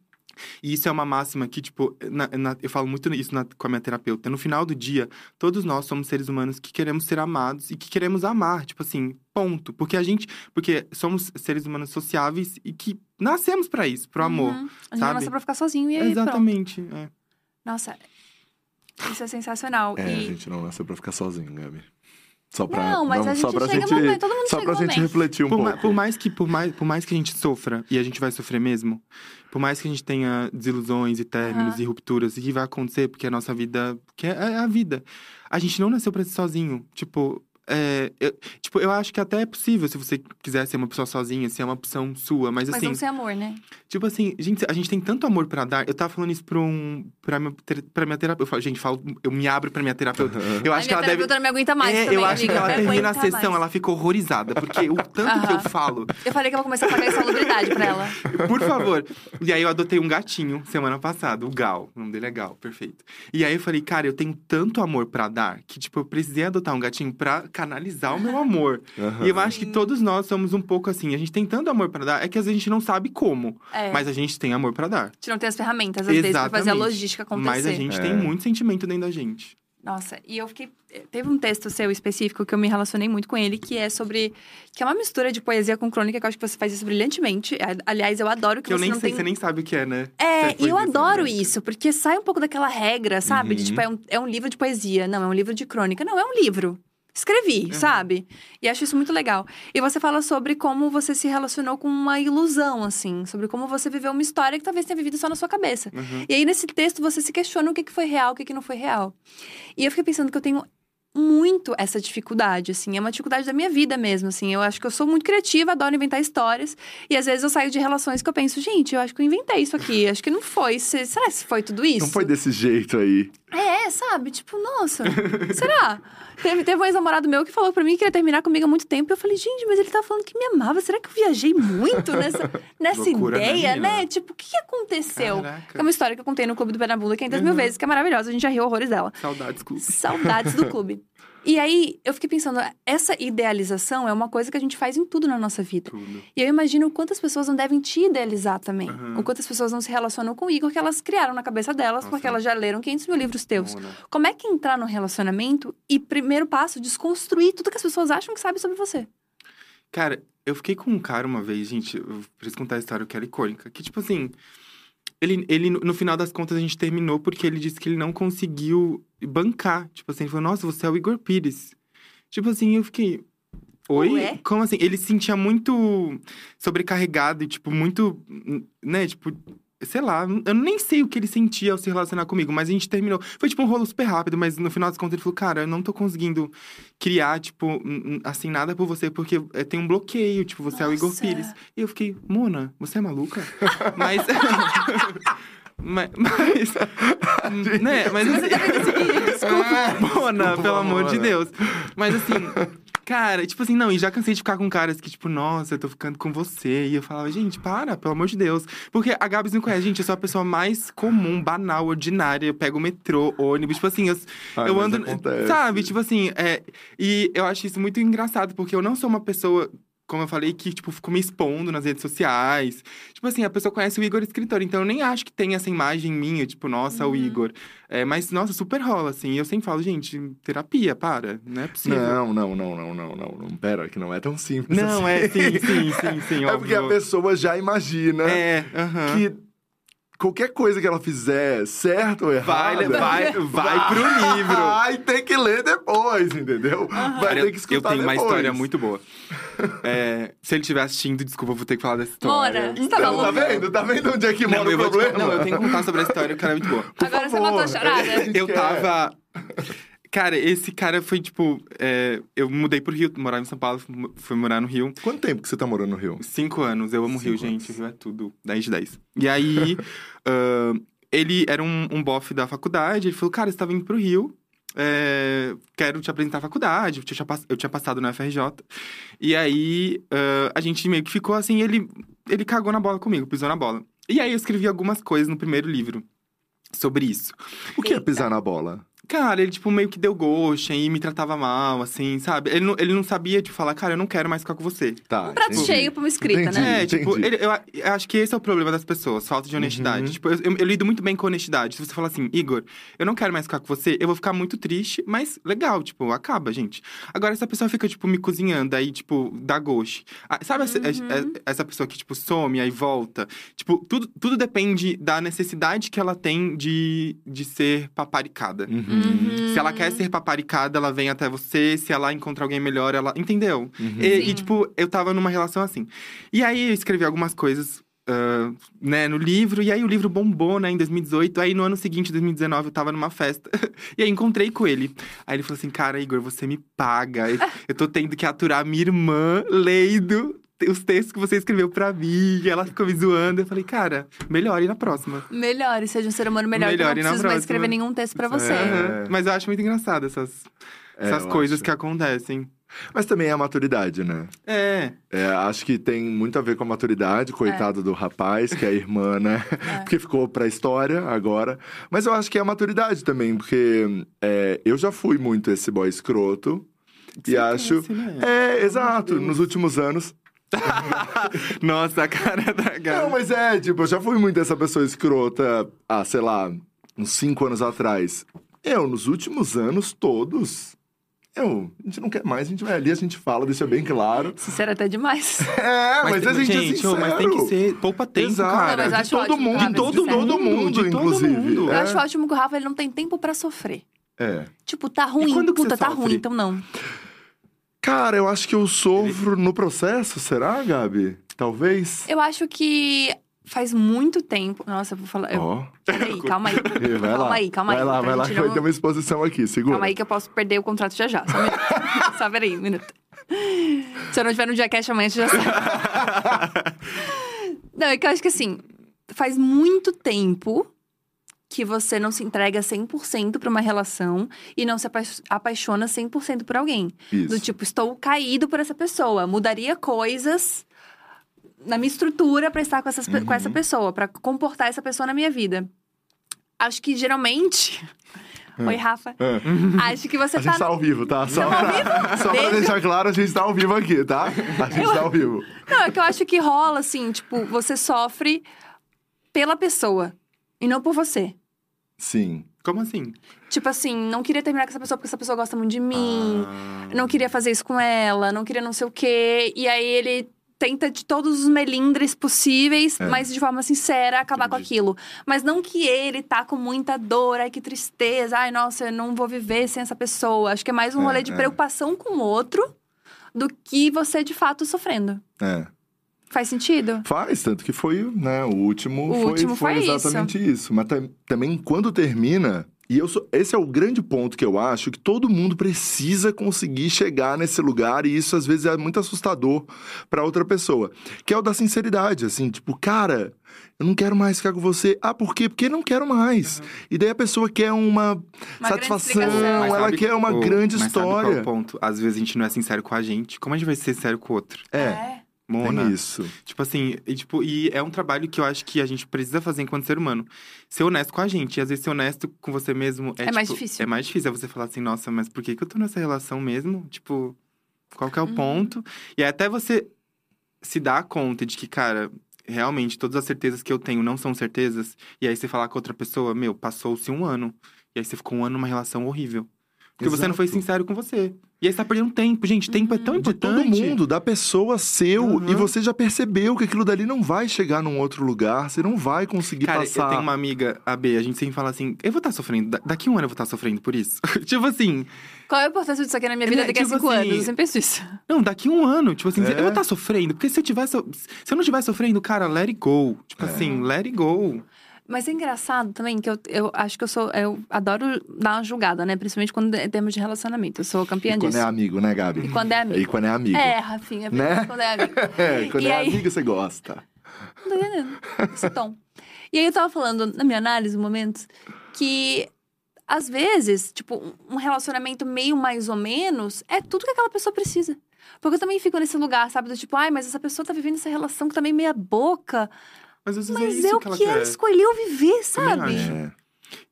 E isso é uma máxima que, tipo, na- na- eu falo muito isso na- com a minha terapeuta. No final do dia, todos nós somos seres humanos que queremos ser amados e que queremos amar. Tipo assim, ponto. Porque a gente. Porque somos seres humanos sociáveis e que nascemos pra isso, pro amor. Uhum. A gente não sabe? nasceu pra ficar sozinho e aí pronto. Exatamente. é. Nossa, isso é sensacional. É, e... a gente não nasceu pra ficar sozinho, Gabi. Só pra, Não, mas a só gente pra chega gente, momento, todo mundo só chega pra gente refletir um Por, pouco. ma- por mais que, por, mais, por mais que a gente sofra, e a gente vai sofrer mesmo, por mais que a gente tenha desilusões e términos Aham. e rupturas, e que vai acontecer, porque a nossa vida. que é, é a vida. A gente não nasceu pra ser sozinho. Tipo. É, eu, tipo, eu acho que até é possível, se você quiser ser uma pessoa sozinha, se é uma opção sua, mas, Mas assim, não ser amor, né? tipo assim, gente, a gente tem tanto amor pra dar. Eu tava falando isso pra, um, pra, minha, pra minha terapeuta. Eu falo, gente, falo, eu me abro pra minha terapeuta. Eu a acho que minha ela deve. terapeuta não me aguenta mais É, também, eu acho amiga. que ela termina a sessão, mais. ela ficou horrorizada, porque o tanto que eu falo. Eu falei que eu vou começar a pagar insalubridade pra ela. Por favor. E aí eu adotei um gatinho semana passada, o Gal. O nome dele é Gal, perfeito. E aí eu falei, cara, eu tenho tanto amor pra dar que, tipo, eu precisei adotar um gatinho pra canalizar o meu amor. Aham. E eu acho que todos nós somos um pouco assim. A gente tem tanto amor pra dar, é que às vezes a gente não sabe como. É. Mas a gente tem amor pra dar. A gente não tem as ferramentas, às vezes, pra fazer a Exatamente. logística acontecer. Mas a gente tem É. muito sentimento dentro da gente. Nossa, e eu fiquei. Teve um texto seu específico que eu me relacionei muito com ele, que é sobre. que é uma mistura de poesia com crônica, que eu acho que você faz isso brilhantemente. Aliás, eu adoro que, Que eu você nem não sei, tem. você nem sabe o que é, né? É, Você e eu poesia adoro isso, porque sai um pouco daquela regra, sabe? De Uhum. tipo, é um, é um livro de poesia, não, é um livro de crônica. Não, é um livro. Escrevi, Uhum. sabe? E acho isso muito legal. E você fala sobre como você se relacionou com uma ilusão, assim, sobre como você viveu uma história que talvez tenha vivido só na sua cabeça. Uhum. E aí, nesse texto, você se questiona o que, que foi real, o que, que não foi real. E eu fiquei pensando que eu tenho muito essa dificuldade, assim. É uma dificuldade da minha vida mesmo, assim. Eu acho que eu sou muito criativa, adoro inventar histórias. E às vezes eu saio de relações que eu penso, gente, eu acho que eu inventei isso aqui. Acho que não foi. Se- Será que foi tudo isso? Não foi desse jeito aí. É, sabe? Tipo, nossa, será? Teve, teve um ex-namorado meu que falou pra mim que queria terminar comigo há muito tempo. E eu falei, gente, mas ele tá falando que me amava. Será que eu viajei muito nessa, nessa Loucura, ideia, né? Tipo, o que, que aconteceu? Caraca. É uma história que eu contei no Clube do Pé na Bunda 500 mil Uhum. vezes, que é maravilhosa. A gente já riu horrores dela. Saudades, clube. Saudades do clube. E aí, eu fiquei pensando, essa idealização é uma coisa que a gente faz em tudo na nossa vida. Tudo. E eu imagino quantas pessoas não devem te idealizar também. Uhum. Ou quantas pessoas não se relacionam com o Igor que elas criaram na cabeça delas, Nossa. porque elas já leram 500 mil livros teus. Mona. Como é que entrar no relacionamento e, primeiro passo, desconstruir tudo que as pessoas acham que sabem sobre você? Cara, eu fiquei com um cara uma vez, gente, eu preciso contar a história que era icônica. Que, tipo assim, ele, ele, no final das contas, a gente terminou porque ele disse que ele não conseguiu bancar. Tipo assim, ele falou, nossa, você é o Igor Pires. Tipo assim, eu fiquei. Oi? Ué? Como assim? Ele se sentia muito sobrecarregado e, tipo, muito. Né? Tipo. Sei lá, eu nem sei o que ele sentia ao se relacionar comigo, mas a gente terminou. Foi tipo um rolo super rápido, mas no final das contas ele falou: Cara, eu não tô conseguindo criar, tipo, assim, nada por você, porque é, tem um bloqueio, tipo, você é o Igor Nossa. Pires. E eu fiquei, Mona, você é maluca? mas. mas. mas né? Mas assim. Desculpa, Mona, Desculpa, pelo amor de. Deus. Mas assim. Cara, tipo assim, não, e já cansei de ficar com caras que, tipo, nossa, eu tô ficando com você. E eu falava, gente, para, pelo amor de Deus. Porque a Gabs não conhece, gente, eu sou a pessoa mais comum, banal, ordinária. Eu pego metrô, ônibus, tipo assim, eu, Ai, eu mas ando. acontece. Sabe, tipo assim, é. E eu acho isso muito engraçado, porque eu não sou uma pessoa. Como eu falei, que, tipo, fico me expondo nas redes sociais. Tipo assim, a pessoa conhece o Igor escritor, então eu nem acho que tem essa imagem minha, tipo, nossa, o Uhum. Igor. É, mas, nossa, super rola, assim. E eu sempre falo, gente, terapia, para. Não é possível. Não, não, não, não, não, não, não. Pera, que não é tão simples Não, assim. é, sim, sim, sim, sim, É porque a óbvio. pessoa já imagina É, aham. que qualquer coisa que ela fizer, certo ou Vai, errado. vai, vai pro livro. Vai ter que ler depois, entendeu? Vai Cara, ter eu, que eu escutar tenho uma depois. história muito boa. É, se ele estiver assistindo, desculpa, eu vou ter que falar dessa história. Mora, você tá Então, tá maluco? vendo? Tá vendo onde é que Não, mora eu o vou te- problema? não, eu tenho que contar sobre a história, que ela é muito boa. Por Agora você favor. matou a charada. Eu tava. Cara, esse cara foi tipo. é, eu mudei pro Rio, morava em São Paulo, fui- morar no Rio. Quanto tempo que você tá morando no Rio? Cinco anos, eu amo o Rio, Cinco gente. anos. O Rio é tudo. 10 de 10. E aí, ahn, ele era um, um bofe da faculdade, ele falou, cara, você tá vindo pro Rio. é, quero te apresentar a faculdade, eu tinha, eu tinha passado no FRJ. E aí, ah, a gente meio que ficou assim, ele, ele cagou na bola comigo, pisou na bola. E aí, eu escrevi algumas coisas no primeiro livro sobre isso. O que é pisar na bola? Cara, ele, tipo, meio que deu gosto e me tratava mal, assim, sabe? Ele não, ele não sabia, tipo, falar, cara, eu não quero mais ficar com você. Tá. Um prato entendi. cheio pra uma escrita, Entendi. né? É, tipo, entendi. ele- eu, eu acho que esse é o problema das pessoas, falta de honestidade. Uhum. Tipo, eu, eu- eu lido muito bem com honestidade. Se você falar assim, Igor, eu não quero mais ficar com você, eu vou ficar muito triste, mas legal, tipo, acaba, gente. Agora, se a pessoa fica, tipo, me cozinhando, aí, tipo, dá gosto. Ah, Sabe essa, Uhum. essa pessoa que, tipo, some, aí volta? Tipo, tudo, tudo depende da necessidade que ela tem de, de ser paparicada. Uhum. Se ela quer ser paparicada, ela vem até você. Se ela encontra alguém melhor, ela. Entendeu? Uhum. E, e, tipo, eu tava numa relação assim. E aí eu escrevi algumas coisas. ah, né, no livro, e aí o livro bombou, né, em 2018. Aí no ano seguinte, 2019, eu tava numa festa. e aí encontrei com ele. Aí ele falou assim: Cara, Igor, você me paga. Eu, eu tô tendo que aturar minha irmã lendo os textos que você escreveu pra mim. E ela ficou me zoando. Eu falei, cara, melhore na próxima. Melhore, seja um ser humano melhor. que Melhore não na preciso mais próxima. escrever nenhum texto pra você. Aham. Mas eu acho muito engraçado essas, É, essas coisas acho. que acontecem. Mas também é a maturidade, né? É. É, acho que tem muito a ver com a maturidade, coitado do rapaz, que é a irmã, né? Porque ficou pra história agora. Mas eu acho que é a maturidade também, porque é, eu já fui muito esse boy escroto. E Você acho. né? É, exato. Nos últimos anos. Nossa, a cara da Não, Gabi. mas é, tipo, eu já fui muito essa pessoa escrota, ah, sei lá, uns cinco anos atrás. Eu, nos últimos anos todos. Eu, a gente não quer mais, a gente vai ali, a gente fala, deixa bem claro. Sincero até demais. É, mas, tem- a gente, é gente, sincero. ô, mas tem que ser poupa tempo, Exato. cara. Não, mas de acho todo ótimo, mundo, de todo, sincero. todo mundo, De todo inclusive. mundo. Eu É. acho ótimo que o Rafa ele não tem tempo pra sofrer. É. Tipo, tá ruim, puta, tá sofre? ruim, então não. Cara, eu acho que eu sofro no processo, será, Gabi? Talvez? Eu acho que faz muito tempo. Nossa, eu vou falar. Eu... Ó. Peraí, calma aí. Vai calma lá. aí, calma aí. Vai lá, pra vai lá, gente que vai ter uma exposição aqui, segura. Calma aí que eu posso perder o contrato já já. Só um minuto. Só peraí, um minuto. Se eu não tiver no Jackass amanhã, você já sabe. não, é que eu acho que assim, faz muito tempo que você não se entrega 100% pra uma relação e não se apa- apaixona 100% por alguém. Isso. Do tipo, estou caído por essa pessoa. Mudaria coisas na minha estrutura pra estar com, essas pe- com essa Uhum. pessoa, pra comportar essa pessoa na minha vida. Acho que geralmente. Oi, Rafa. É. Acho que você A tá. gente tá ao vivo, tá? Só, Tamo ao pra, só pra deixar claro, a gente tá ao vivo aqui, tá? A gente tá ao vivo. Não, é que eu acho que rola, assim, tipo, você sofre pela pessoa e não por você. Sim. Como assim? Tipo assim, não queria terminar com essa pessoa porque essa pessoa gosta muito de mim. Ah. não queria fazer isso com ela, não queria não sei o quê. E aí ele tenta de todos os melindres possíveis, É. mas de forma sincera, acabar com Entendi. aquilo. Mas não que ele tá com muita dor, ai que tristeza, ai nossa, eu não vou viver sem essa pessoa. Acho que é mais um É, rolê de é. preocupação com o outro do que você de fato sofrendo. É. Faz sentido? Faz, tanto que foi, né? O último, O foi, último foi foi exatamente isso. Mas tam- também quando termina. E eu sou, esse é o grande ponto que eu acho que todo mundo precisa conseguir chegar nesse lugar, e isso às vezes é muito assustador pra outra pessoa. Que é o da sinceridade, assim, tipo, cara, eu não quero mais ficar com você. Ah, por quê? Porque não quero mais. E daí a pessoa quer uma, Uma satisfação. Mas ela sabe quer uma o- grande mas sabe qual é história. o ponto? Às vezes a gente não é sincero com a gente. Como a gente vai ser sincero com o outro? É, Mona. tem isso. Tipo assim, e, tipo, e é um trabalho que eu acho que a gente precisa fazer enquanto ser humano. Ser honesto com a gente. E às vezes ser honesto com você mesmo é, É mais tipo, difícil. É mais difícil. É você falar assim, nossa, mas por que, que eu tô nessa relação mesmo? Tipo, qual que é o Uhum. ponto? E até você se dar conta de que, cara, realmente todas as certezas que eu tenho não são certezas. E aí você falar com outra pessoa, meu, passou-se um ano. E aí você ficou um ano numa relação horrível. Porque você não foi Exato. sincero com você. E aí você tá perdendo tempo. Gente, tempo é tão De todo importante. mundo, da pessoa seu. Uhum. E você já percebeu que aquilo dali não vai chegar num outro lugar. Você não vai conseguir Cara, passar. eu tenho uma amiga, a B, a gente sempre fala assim, eu vou estar sofrendo, da- daqui um ano eu vou estar sofrendo por isso. tipo assim, Qual é a importância disso aqui na minha É, vida né, daqui a tipo cinco assim, anos? Eu sempre penso isso. não, daqui um ano, tipo assim, É. eu vou estar sofrendo, porque se eu tivesse, se eu não estiver sofrendo, cara, let it go. Tipo É. assim, let it go. Mas é engraçado também que eu, eu acho que eu sou. Eu adoro dar uma julgada, né? Principalmente quando é termos de relacionamento. Eu sou campeã E quando disso. é amigo, né, Gabi? E quando é amigo. E quando é amigo. É, Rafinha, Né? quando é amigo. É, quando E é aí? amigo, você gosta. Não tô entendendo esse tom. E aí eu tava falando na minha análise, momentos, que às vezes, tipo, um- relacionamento meio mais ou menos é tudo que aquela pessoa precisa. Porque eu também fico nesse lugar, sabe? Do tipo, ai, mas essa pessoa tá vivendo essa relação que tá meio meia boca. Mas às vezes Mas é isso eu que ela quero quer. escolher o viver, sabe? É.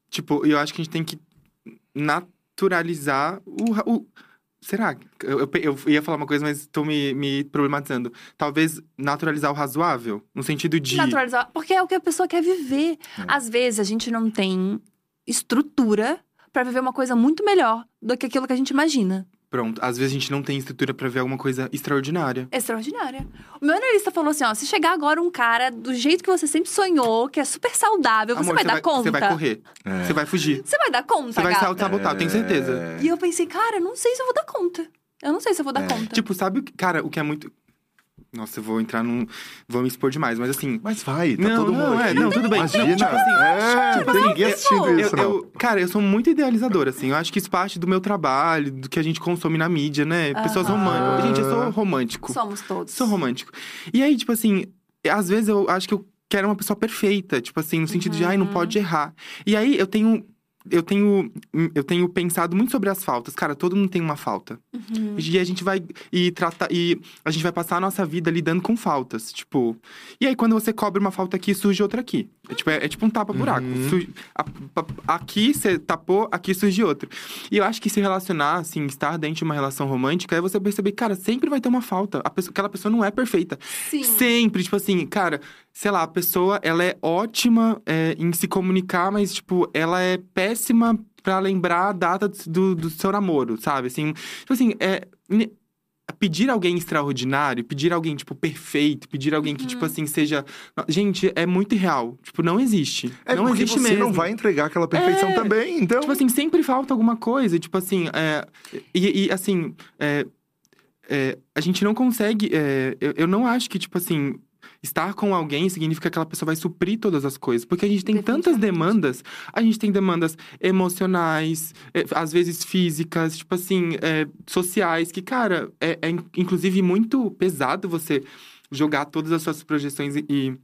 Tipo, eu acho que a gente tem que naturalizar o. o- será? Eu, eu, eu ia falar uma coisa, mas tô me, me problematizando. Talvez naturalizar o razoável, no sentido de. Naturalizar. Porque é o que a pessoa quer viver. Às vezes a gente não tem estrutura pra viver uma coisa muito melhor do que aquilo que a gente imagina. Pronto, às vezes a gente não tem estrutura pra ver alguma coisa extraordinária. Extraordinária. O meu analista falou assim: ó, se chegar agora um cara do jeito que você sempre sonhou, que é super saudável, você Amor, vai dar conta. Você vai correr. É. Você vai fugir. Você vai dar conta, Você vai se auto-sabotar, eu tenho certeza. É. E eu pensei, cara, não sei se eu vou dar conta. Eu não sei se eu vou dar É. conta. Tipo, sabe o que. Cara, o que é muito. Nossa, eu vou entrar num. Vou me expor demais, mas assim. Mas vai, tá Não, todo não, mundo é, aqui. não, tudo bem. Imagina. Não, tipo assim, é, tipo não tem assim, ninguém assistindo eu- isso, Eu, não. eu- cara, eu sou muito idealizadora, assim. Eu acho que isso parte do meu trabalho, do que a gente consome na mídia, né? Pessoas Aham. românticas. Gente, eu sou romântico. Somos todos. Sou romântico. E aí, tipo assim, às vezes eu acho que eu quero uma pessoa perfeita. Tipo assim, no sentido de, ai, não Uhum. pode errar. E aí eu tenho. Eu tenho, eu tenho pensado muito sobre as faltas. Cara, todo mundo tem uma falta. Uhum. E a gente vai e tratar e a gente vai passar a nossa vida lidando com faltas, tipo. E aí quando você cobre uma falta aqui, surge outra aqui. É tipo, é, é tipo um tapa buraco. Uhum. Surge- a- a- aqui você tapou, aqui surge outro. E eu acho que se relacionar, assim, estar dentro de uma relação romântica é você perceber, cara, sempre vai ter uma falta. A pessoa- aquela pessoa não é perfeita. Sim. Sempre, tipo assim, cara, sei lá, a pessoa, ela é ótima é, em se comunicar, mas, tipo, ela é péssima pra lembrar a data do, do, seu namoro, sabe? Assim, tipo assim, é. Pedir alguém extraordinário, pedir alguém, tipo, perfeito, pedir alguém que, Uhum. tipo assim, seja. Gente, é muito irreal. Tipo, não existe. É não existe você mesmo. não vai entregar aquela perfeição É. também, então... Tipo assim, sempre falta alguma coisa. Tipo assim, é, e, e, assim, é, é, a gente não consegue. é, eu, eu não acho que, tipo assim, estar com alguém significa que aquela pessoa vai suprir todas as coisas. Porque a gente tem tantas demandas. A gente tem demandas emocionais, é, às vezes físicas, tipo assim, é, sociais, que, cara, é, é inclusive muito pesado você jogar todas as suas projeções e-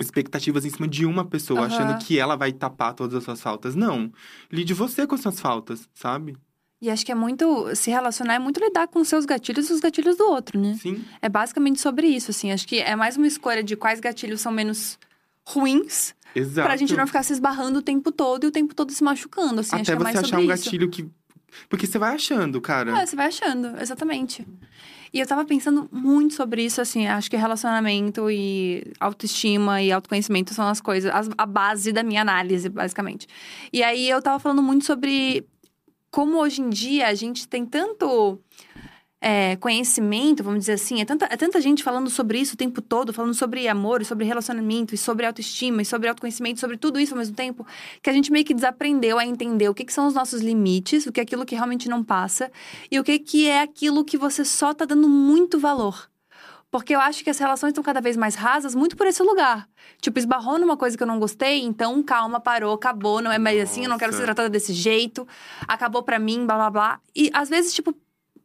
expectativas em cima de uma pessoa, Aham. achando que ela vai tapar todas as suas faltas. Não. Lide você com as suas faltas, sabe? E acho que é muito. Se relacionar é muito lidar com os seus gatilhos e os gatilhos do outro, né? Sim. É basicamente sobre isso, assim. Acho que é mais uma escolha de quais gatilhos são menos ruins, Exato. pra gente não ficar se esbarrando o tempo todo e o tempo todo se machucando, assim. acho que Até é mais você achar sobre um isso. gatilho que. Porque você vai achando, cara. É, você vai achando, exatamente. E eu tava pensando muito sobre isso, assim, acho que relacionamento e autoestima e autoconhecimento são as coisas, as- a base da minha análise, basicamente. E aí eu tava falando muito sobre como hoje em dia a gente tem tanto é, conhecimento, vamos dizer assim, é tanta, é tanta gente falando sobre isso o tempo todo, falando sobre amor, sobre relacionamento, e sobre autoestima, e sobre autoconhecimento, sobre tudo isso ao mesmo tempo, que a gente meio que desaprendeu a entender o que, que são os nossos limites, o que é aquilo que realmente não passa, e o que, que é aquilo que você só tá dando muito valor. Porque eu acho que as relações estão cada vez mais rasas, muito por esse lugar. Tipo, esbarrou numa coisa que eu não gostei, então calma, parou, acabou, não é mais assim, eu não quero ser Nossa. tratada desse jeito, acabou pra mim, blá blá blá. E às vezes, tipo,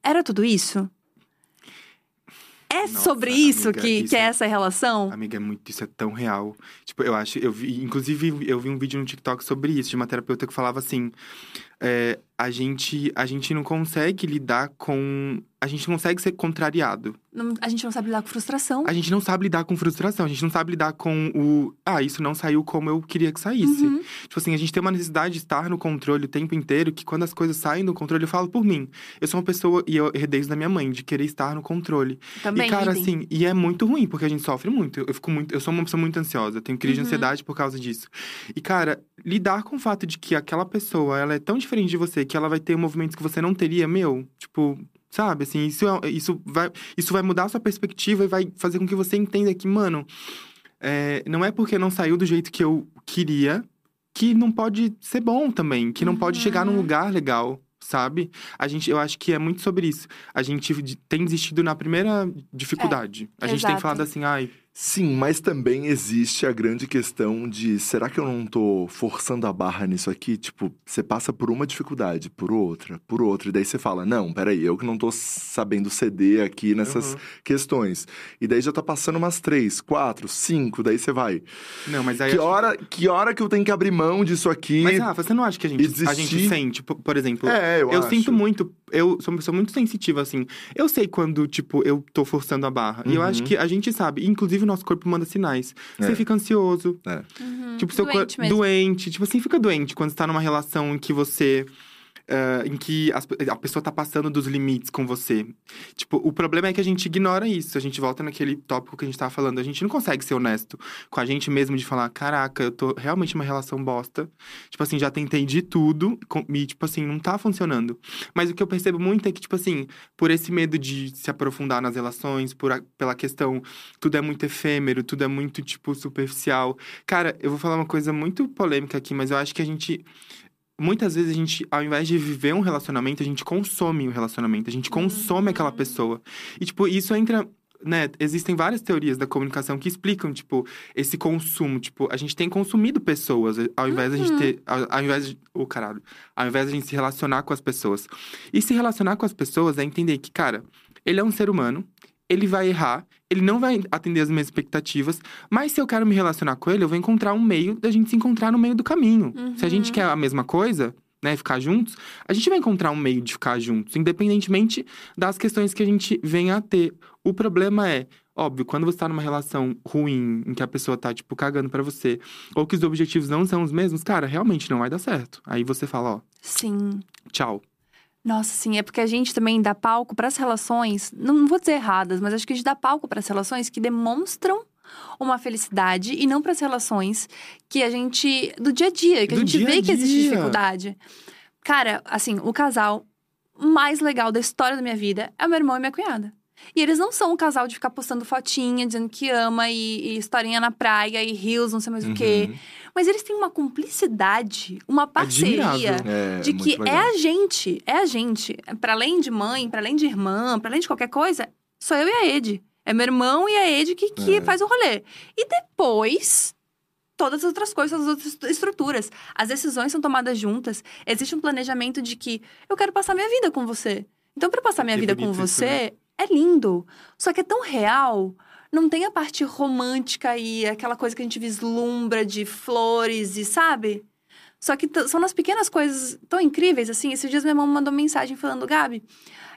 era tudo isso? É Nossa, sobre isso, amiga, que, isso que é é- essa relação? Amiga, é muito, isso é tão real. Tipo, eu acho, eu vi, inclusive, eu vi um vídeo no TikTok sobre isso, de uma terapeuta que falava assim: é, a, gente, a gente não consegue lidar com. A gente não consegue ser contrariado. Não- a gente não sabe lidar com frustração. A gente não sabe lidar com frustração, a gente não sabe lidar com o. Ah, isso não saiu como eu queria que saísse. Uhum. Tipo assim, a gente tem uma necessidade de estar no controle o tempo inteiro, que quando as coisas saem do controle, eu falo por mim. Eu sou uma pessoa, e eu herdei isso da minha mãe, de querer estar no controle. Também, e, cara, idem. assim, e é muito ruim, porque a gente sofre muito. Eu, eu fico muito. Eu sou uma pessoa muito ansiosa, tenho crise Uhum. de ansiedade por causa disso. E, cara, lidar com o fato de que aquela pessoa, ela é tão diferente de você, que ela vai ter movimentos que você não teria, meu, tipo. Sabe, assim, isso, é- isso, vai, isso vai mudar a sua perspectiva e vai fazer com que você entenda que, mano, é, não é porque não saiu do jeito que eu queria que não pode ser bom também, que não pode chegar num lugar legal, sabe? A gente, eu acho que é muito sobre isso. A gente tem desistido na primeira dificuldade. a gente tem exato. falado assim, ai, Sim, mas também existe a grande questão de será que eu não tô forçando a barra nisso aqui? Tipo, você passa por uma dificuldade, por outra, por outra, e daí você fala: não, peraí, eu que não tô sabendo ceder aqui nessas Uhum. questões. E daí já tá passando umas três, quatro, cinco, daí você vai. não, mas aí Que hora, que hora que eu tenho que abrir mão disso aqui? Mas, Rafa, você não acha que a gente, a gente sente, por, por exemplo, é, eu, eu acho. sinto muito, eu sou uma pessoa muito sensitiva, assim. Eu sei quando, tipo, eu tô forçando a barra. E eu Uhum. acho que a gente sabe, inclusive o nosso corpo manda sinais. É. Você fica ansioso, Uhum. tipo, seu Doente cor- mesmo. doente. Tipo assim, fica doente quando você tá numa relação em que você. Eh, em que as- a pessoa tá passando dos limites com você. Tipo, o problema é que a gente ignora isso. A gente volta naquele tópico que a gente tava falando. A gente não consegue ser honesto com a gente mesmo de falar: caraca, eu tô realmente numa relação bosta. Tipo assim, já tentei de tudo e, tipo assim, não tá funcionando. Mas o que eu percebo muito é que, tipo assim, por esse medo de se aprofundar nas relações, por a- pela questão, tudo é muito efêmero, tudo é muito, tipo, superficial. Cara, eu vou falar uma coisa muito polêmica aqui, mas eu acho que a gente. Muitas vezes a gente, ao invés de viver um relacionamento, a gente consome o relacionamento, a gente consome aquela pessoa. E, tipo, isso entra. Né, existem várias teorias da comunicação que explicam, tipo, esse consumo. Tipo, a gente tem consumido pessoas, ao invés da gente ter. Ao, ao invés de. Ô, caralho. Ao invés da gente se relacionar com as pessoas. E se relacionar com as pessoas é entender que, cara, ele é um ser humano, ele vai errar, ele não vai atender as minhas expectativas, mas se eu quero me relacionar com ele, eu vou encontrar um meio da gente se encontrar no meio do caminho. Se a gente quer a mesma coisa, né, ficar juntos, a gente vai encontrar um meio de ficar juntos, independentemente das questões que a gente venha a ter. O problema é, óbvio, quando você tá numa relação ruim, em que a pessoa tá, tipo, cagando pra você, ou que os objetivos não são os mesmos, cara, realmente não vai dar certo. Aí você fala, ó, Sim. tchau. Nossa, sim, é porque a gente também dá palco para as relações, não vou dizer erradas, mas acho que a gente dá palco para as relações que demonstram uma felicidade e não para as relações que a gente do dia a dia, que a Do gente a vê que existe dificuldade. Cara, assim, o casal mais legal da história da minha vida é o meu irmão e minha cunhada. E eles não são um casal de ficar postando fotinha, dizendo que ama e, e historinha na praia e rios, não sei mais o quê. Mas eles têm uma cumplicidade, uma parceria. É, de que é a gente, é a gente. Para além de mãe, para além de irmã, para além de qualquer coisa, sou eu e a Ed. É meu irmão e a Ed que, que É. faz o rolê. E depois, todas as outras coisas, as outras estruturas. As decisões são tomadas juntas. Existe um planejamento de que eu quero passar minha vida com você. Então, para passar minha Que vida com bonito isso, você, né? é lindo. Só que é tão real. Não tem a parte romântica e aquela coisa que a gente vislumbra de flores e sabe? Só que são nas pequenas coisas tão incríveis, assim. Esses dias minha mãe mandou mensagem falando, Gabi,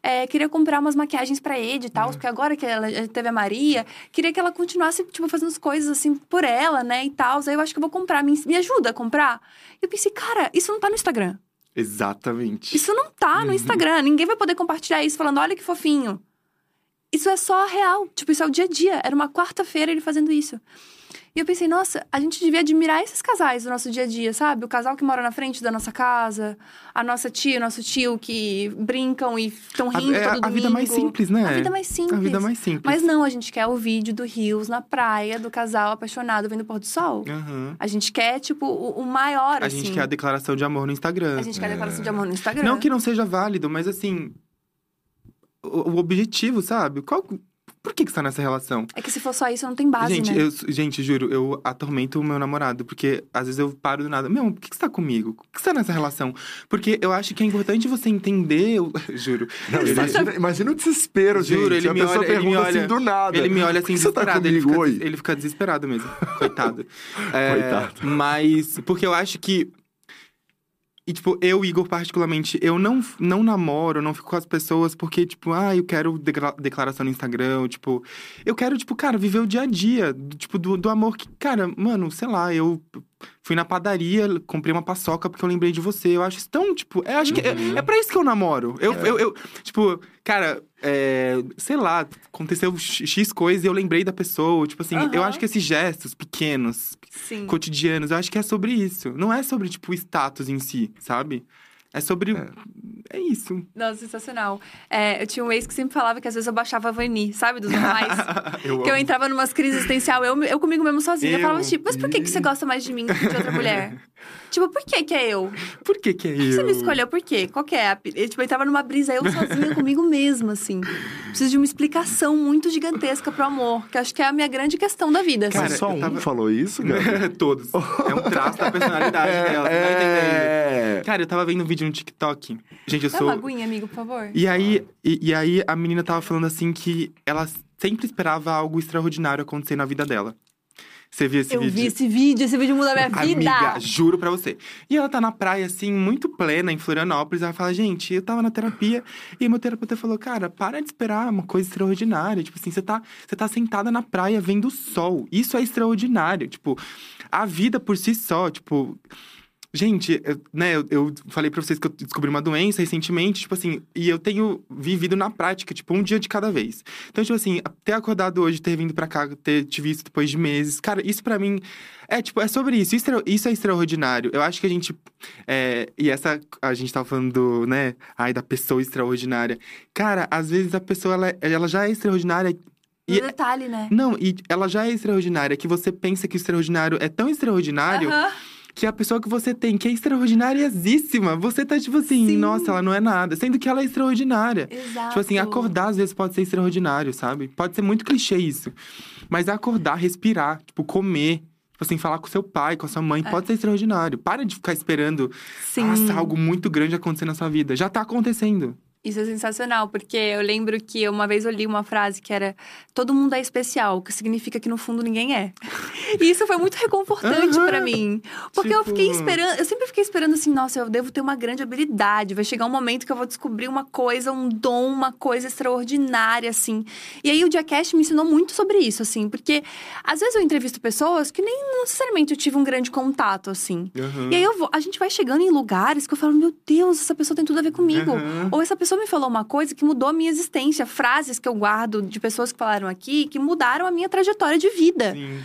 é, queria comprar umas maquiagens pra Ed e tal, porque agora que ela já teve a Maria, queria que ela continuasse, tipo, fazendo as coisas assim por ela, né, e tal. Aí eu acho que eu vou comprar, me, me ajuda a comprar. E eu pensei, cara, isso não tá no Instagram. Exatamente. Isso não tá no Uhum. Instagram. Ninguém vai poder compartilhar isso falando, olha que fofinho. Isso é só real. Tipo, isso é o dia a dia. Era uma quarta-feira ele fazendo isso. E eu pensei, nossa, a gente devia admirar esses casais do nosso dia a dia, sabe? O casal que mora na frente da nossa casa, a nossa tia, o nosso tio que brincam e estão A, rindo é todo a vida domingo. mais simples, né? A vida mais simples. A vida mais simples. Mas não, a gente quer o vídeo do Rios na praia, do casal apaixonado vendo o pôr do sol. Aham. A gente quer, tipo, o, o maior, A assim. gente quer a declaração de amor no Instagram. A gente quer a declaração de amor no Instagram. Não que não seja válido, mas assim. O, o objetivo, sabe? Qual, por que, que você tá nessa relação? É que se for só isso, não tem base, gente, né? eu, gente, juro, eu atormento o meu namorado, porque às vezes eu paro do nada. Meu, por que, que você tá comigo? Por que você tá nessa relação? Porque eu acho que é importante você entender. eu- juro. Não, Ele- imagina, imagina o desespero, Juro, gente. ele a me pessoa olha- ele me pergunta olha- assim do nada. Ele me olha assim você tá desesperado. ele, fica, ele fica desesperado mesmo. Coitado. É, Coitado. Mas, porque eu acho que. E, tipo, eu, Igor, particularmente, eu não, não namoro, não fico com as pessoas porque, tipo, ah, eu quero decla- declaração no Instagram, tipo... Eu quero, tipo, cara, viver o dia a dia, tipo, do, do amor que... Cara, mano, sei lá, eu fui na padaria, comprei uma paçoca porque eu lembrei de você. Eu acho isso tão, tipo... Eu acho que é, é pra isso que eu namoro. Eu, É. eu, eu tipo, cara, é, sei lá, aconteceu X coisa e eu lembrei da pessoa. Tipo assim, eu Aham. acho que esses gestos pequenos, Sim. cotidianos, eu acho que é sobre isso. Não é sobre, tipo, o status em si, sabe? É sobre. É. é isso. Nossa, sensacional. É, eu tinha um ex que sempre falava que às vezes eu baixava a Vani, sabe? Dos normais. eu que eu amo. entrava numa crise existencial, eu, eu comigo mesmo sozinha. Eu, Eu? falava, tipo, mas por que, que você gosta mais de mim do que de outra mulher? tipo, por que que é eu? Por que que é Por que eu? você me escolheu? Por quê? Qual que é? a Eu, tipo, eu entrava numa brisa, eu sozinha comigo mesma, assim. Preciso de uma explicação muito gigantesca pro amor, que acho que é a minha grande questão da vida, assim. Cara, Mas só um tava- falou isso, Gabi? Todos. É um traço da personalidade dela, você tá entendendo? é. Cara, eu tava vendo um vídeo no TikTok. Gente, eu Dá sou. uma aguinha, amigo, por favor. E aí, e, e aí a menina tava falando assim que ela sempre esperava algo extraordinário acontecer na vida dela. Você viu esse eu vídeo? vi esse vídeo, esse vídeo muda a minha vida. Amiga, juro pra você. E ela tá na praia, assim, muito plena, em Florianópolis. Ela fala, gente, eu tava na terapia e meu terapeuta falou, cara, para de esperar uma coisa extraordinária. Tipo assim, você tá, você tá sentada na praia vendo o sol. Isso é extraordinário. Tipo, a vida por si só, tipo. Gente, eu, né, eu, eu falei pra vocês que eu descobri uma doença recentemente, tipo assim, e eu tenho vivido na prática, tipo, um dia de cada vez. Então, tipo assim, ter acordado hoje, ter vindo pra cá, ter te visto depois de meses, cara, isso pra mim é, tipo, é sobre isso. Isso, é- isso é extraordinário. Eu acho que a gente. é, e essa. A gente tava falando, do, né? Ai, da pessoa extraordinária. Cara, às vezes a pessoa, ela, ela já é extraordinária. No E, detalhe, né? não, e ela já é extraordinária, que você pensa que o extraordinário é tão extraordinário Aham. Que a pessoa que você tem, que é extraordinariasíssima, você tá tipo assim, Sim. nossa, ela não é nada. Sendo que ela é extraordinária. Exato. Tipo assim, acordar às vezes pode ser extraordinário, sabe? Pode ser muito clichê isso. Mas acordar, respirar, tipo, comer. Tipo assim, falar com seu pai, com a sua mãe, pode ser extraordinário. Para de ficar esperando Sim. nossa, algo muito grande acontecer na sua vida. Já tá acontecendo. Isso é sensacional, porque eu lembro que uma vez eu li uma frase que era todo mundo é especial, o que significa que no fundo ninguém é. E isso foi muito reconfortante Aham. pra mim. Porque eu Tipo- fiquei esperando, eu sempre fiquei esperando assim, nossa, eu devo ter uma grande habilidade, vai chegar um momento que eu vou descobrir uma coisa, um dom, uma coisa extraordinária assim. E aí o Diacast me ensinou muito sobre isso, assim, porque às vezes eu entrevisto pessoas que nem necessariamente eu tive um grande contato assim. Uhum. E aí eu vou- a gente vai chegando em lugares que eu falo, meu Deus, essa pessoa tem tudo a ver comigo. Uhum. Ou essa pessoa me falou uma coisa que mudou a minha existência. Frases que eu guardo de pessoas que falaram aqui que mudaram a minha trajetória de vida. Sim.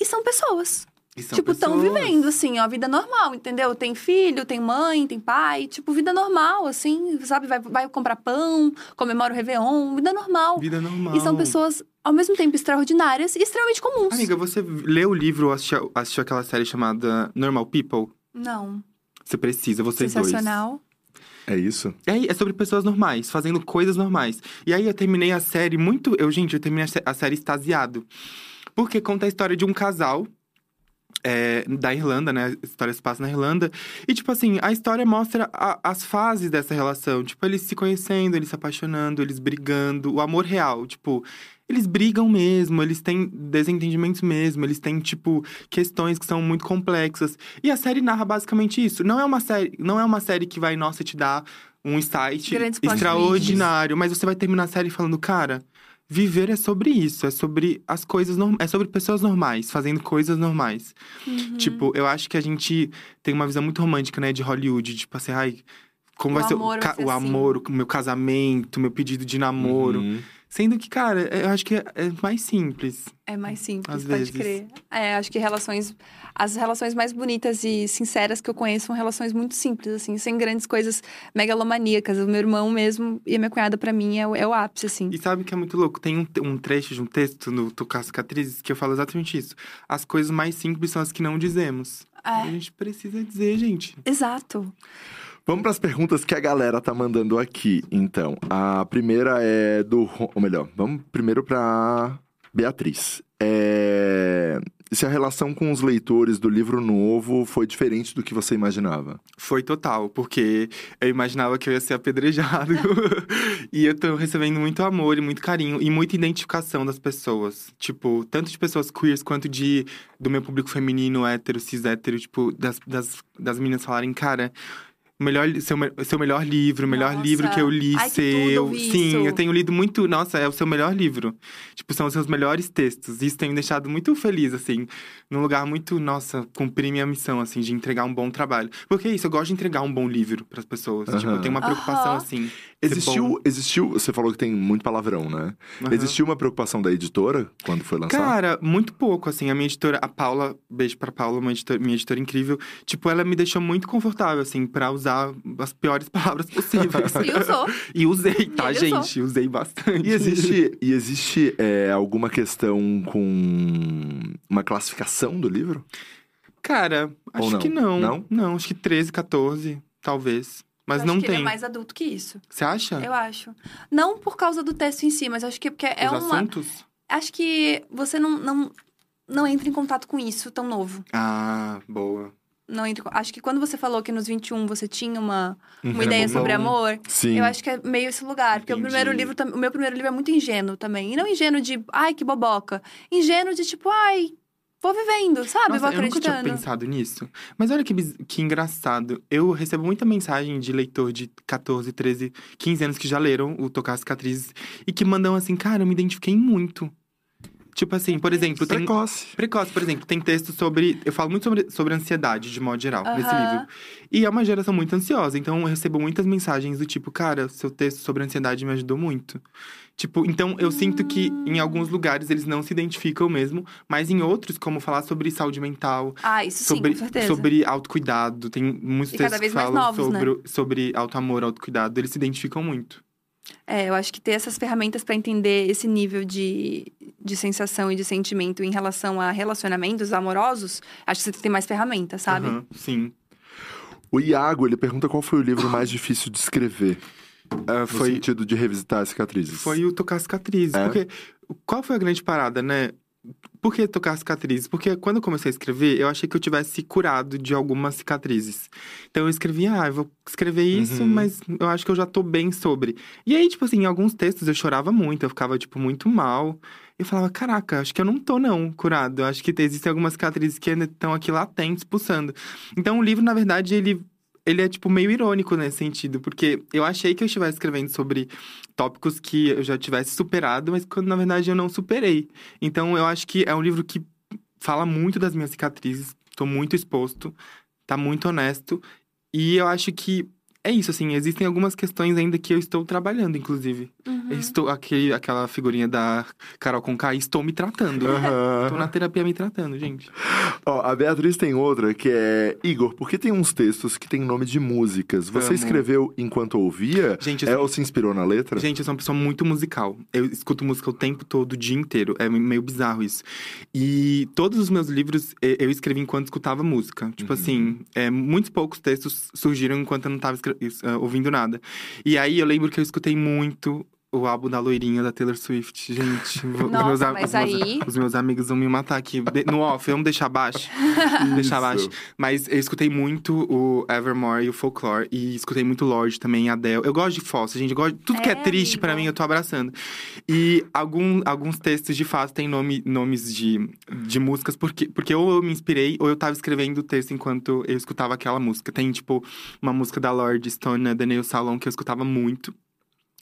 E são pessoas. E são tipo, estão vivendo, assim, ó, vida normal, entendeu? Tem filho, tem mãe, tem pai. Tipo, vida normal, assim, sabe? Vai, vai comprar pão, comemora o Réveillon, vida normal. Vida normal. E são pessoas, ao mesmo tempo, extraordinárias e extremamente comuns. Amiga, você leu o livro ou assistiu, assistiu aquela série chamada Normal People? Não. Você precisa, vocês dois. Sensacional. É isso? É, é sobre pessoas normais, fazendo coisas normais. E aí eu terminei a série muito. Eu, gente, eu terminei a sé- a série extasiado. Porque conta a história de um casal. é, da Irlanda, né? A história se passa na Irlanda. E, tipo assim, a história mostra a- as fases dessa relação. Tipo, eles se conhecendo, eles se apaixonando, eles brigando. O amor real, tipo... Eles brigam mesmo, eles têm desentendimentos mesmo, eles têm, tipo, questões que são muito complexas. E a série narra basicamente isso. Não é uma série, não é uma série que vai, nossa, te dar um insight extraordinário. Mas você vai terminar a série falando, cara, viver é sobre isso, é sobre as coisas normais, é sobre pessoas normais, fazendo coisas normais. Uhum. Tipo, eu acho que a gente tem uma visão muito romântica, né, de Hollywood, tipo assim, ai, como O vai ser o, vai ca- ser o assim. amor, o meu casamento, meu pedido de namoro. Uhum. Sendo que, cara, eu acho que é, é mais simples. É mais simples, Às pode vezes. crer. É, acho que relações. As relações mais bonitas e sinceras que eu conheço são relações muito simples, assim, sem grandes coisas megalomaníacas. O meu irmão mesmo e a minha cunhada, pra mim, é o, é o ápice, assim. E sabe o que é muito louco? Tem um, um trecho de um texto no Tocar Cicatrizes que eu falo exatamente isso. As coisas mais simples são as que não dizemos. A É, gente precisa dizer, gente. exato. Vamos para as perguntas que a galera tá mandando aqui, então. A primeira é do. Ou melhor, vamos primeiro para Beatriz. É... Se a relação com os leitores do livro novo foi diferente do que você imaginava? Foi total, porque eu imaginava que eu ia ser apedrejado. e eu tô recebendo muito amor e muito carinho e muita identificação das pessoas. Tipo, tanto de pessoas queers quanto de do meu público feminino, hétero, cis hétero, tipo, das, das, das meninas falarem, cara. Melhor, seu, seu melhor livro, o melhor Nossa. livro que eu li, Ai, seu. Sim, isso. eu tenho lido muito. Nossa, é o seu melhor livro. Tipo, são os seus melhores textos. Isso tem me deixado muito feliz, assim. Num lugar muito, nossa, cumprir minha missão, assim, de entregar um bom trabalho. Porque é isso, eu gosto de entregar um bom livro pras pessoas. Tipo, eu tenho uma preocupação, Aham. assim. Existiu, existiu, você falou que tem muito palavrão, né? Aham. Existiu uma preocupação da editora quando foi lançado? Cara, muito pouco, assim. A minha editora, a Paula, beijo pra Paula, uma editora, minha editora incrível. Tipo, ela me deixou muito confortável, assim, pra usar as piores palavras possíveis. E usou. E usei, tá, usou. gente? Usei bastante. E existe, e existe é, alguma questão com uma classificação do livro? Cara, acho não? que não. Não? Não, acho que 13, 14, talvez. Mas Eu não acho que tem. Ele é mais adulto que isso. Você acha? Eu acho. Não por causa do texto em si, mas acho que porque é Os uma. assuntos? Acho que você não, não, não entra em contato com isso tão novo. Ah, boa. Não entra, acho que quando você falou que nos 21 você tinha uma, uma Uhum. ideia bom. sobre amor, Sim. eu acho que é meio esse lugar. Porque o Entendi. primeiro livro, o meu primeiro livro é muito ingênuo também. E não ingênuo de, ai, que boboca. Ingênuo de tipo, ai, vou vivendo, sabe? Nossa, vou eu nunca tinha acreditando. pensado nisso. Mas olha que, que engraçado. Eu recebo muita mensagem de leitor de 14, 13, 15 anos que já leram o Tocar Cicatrizes e que mandam assim, cara, eu me identifiquei muito. Tipo assim, por exemplo, tem. Precoce. Precoce, por exemplo, tem texto sobre. Eu falo muito sobre, sobre ansiedade, de modo geral, nesse Aham. livro. E é uma geração muito ansiosa, então eu recebo muitas mensagens do tipo, cara, seu texto sobre ansiedade me ajudou muito. Tipo, então eu sinto que em alguns lugares eles não se identificam mesmo, mas em outros, como falar sobre saúde mental, Ah, isso sim, sobre, com certeza. sobre autocuidado, tem muitos E cada textos vez que mais falam novos, né? sobre, sobre auto-amor, autocuidado, eles se identificam muito. É, eu acho que ter essas ferramentas pra entender esse nível de, de sensação e de sentimento em relação a relacionamentos amorosos, acho que você tem mais ferramentas, sabe? Aham, sim. O Iago, ele pergunta qual foi o livro mais difícil de escrever. No foi, sentido de revisitar as cicatrizes. Foi o tocar cicatrizes. É? Porque qual foi a grande parada, né? Por que tocar cicatrizes? Porque quando eu comecei a escrever, eu achei que eu tivesse curado de algumas cicatrizes. Então eu escrevi, ah, eu vou escrever isso, Uhum. mas eu acho que eu já tô bem sobre. E aí, tipo assim, em alguns textos eu chorava muito, eu ficava, tipo, muito mal. Eu falava, caraca, acho que eu não tô, não, curado. Eu acho que existem algumas cicatrizes que ainda estão aqui latentes, pulsando. Então o livro, na verdade, ele ele é, tipo, meio irônico nesse sentido, porque eu achei que eu estivesse escrevendo sobre tópicos que eu já tivesse superado, mas quando na verdade eu não superei. Então eu acho que é um livro que fala muito das minhas cicatrizes, tô muito exposto, tá muito honesto, e eu acho que é isso, assim, existem algumas questões ainda que eu estou trabalhando, inclusive. Uhum. Estou, aquele, aquela figurinha da Carol Conká, estou me tratando. Aham. Estou na terapia me tratando, gente. Ó, a Beatriz tem outra que é Igor, por que tem uns textos que tem nome de músicas? Você Amo. escreveu enquanto ouvia? Gente, É ou se inspirou na letra? Gente, eu sou uma pessoa muito musical. Eu escuto música o tempo todo, o dia inteiro. É meio bizarro isso. E todos os meus livros eu escrevi enquanto escutava música. Tipo Uhum. assim, é, muitos poucos textos surgiram enquanto eu não tava escre- es- ah, ouvindo nada. E aí eu lembro que eu escutei muito o álbum da loirinha da Taylor Swift. Gente, Nossa, meus, a- mas os, meus, aí- os meus amigos vão me matar aqui. De- no off, vamos deixar baixo. deixar baixo. Mas eu escutei muito o Evermore e o Folklore. E escutei muito Lorde também, Adele. Eu gosto de Fossa, gente. Eu gosto de tudo que é É, triste pra amigo. mim, eu tô abraçando. E algum, alguns textos, de fato, têm nome, nomes de, de músicas. Porque, porque ou eu me inspirei, ou eu tava escrevendo o texto enquanto eu escutava aquela música. Tem, tipo, uma música da Lorde Stone, né, Daniel Salon, que eu escutava muito.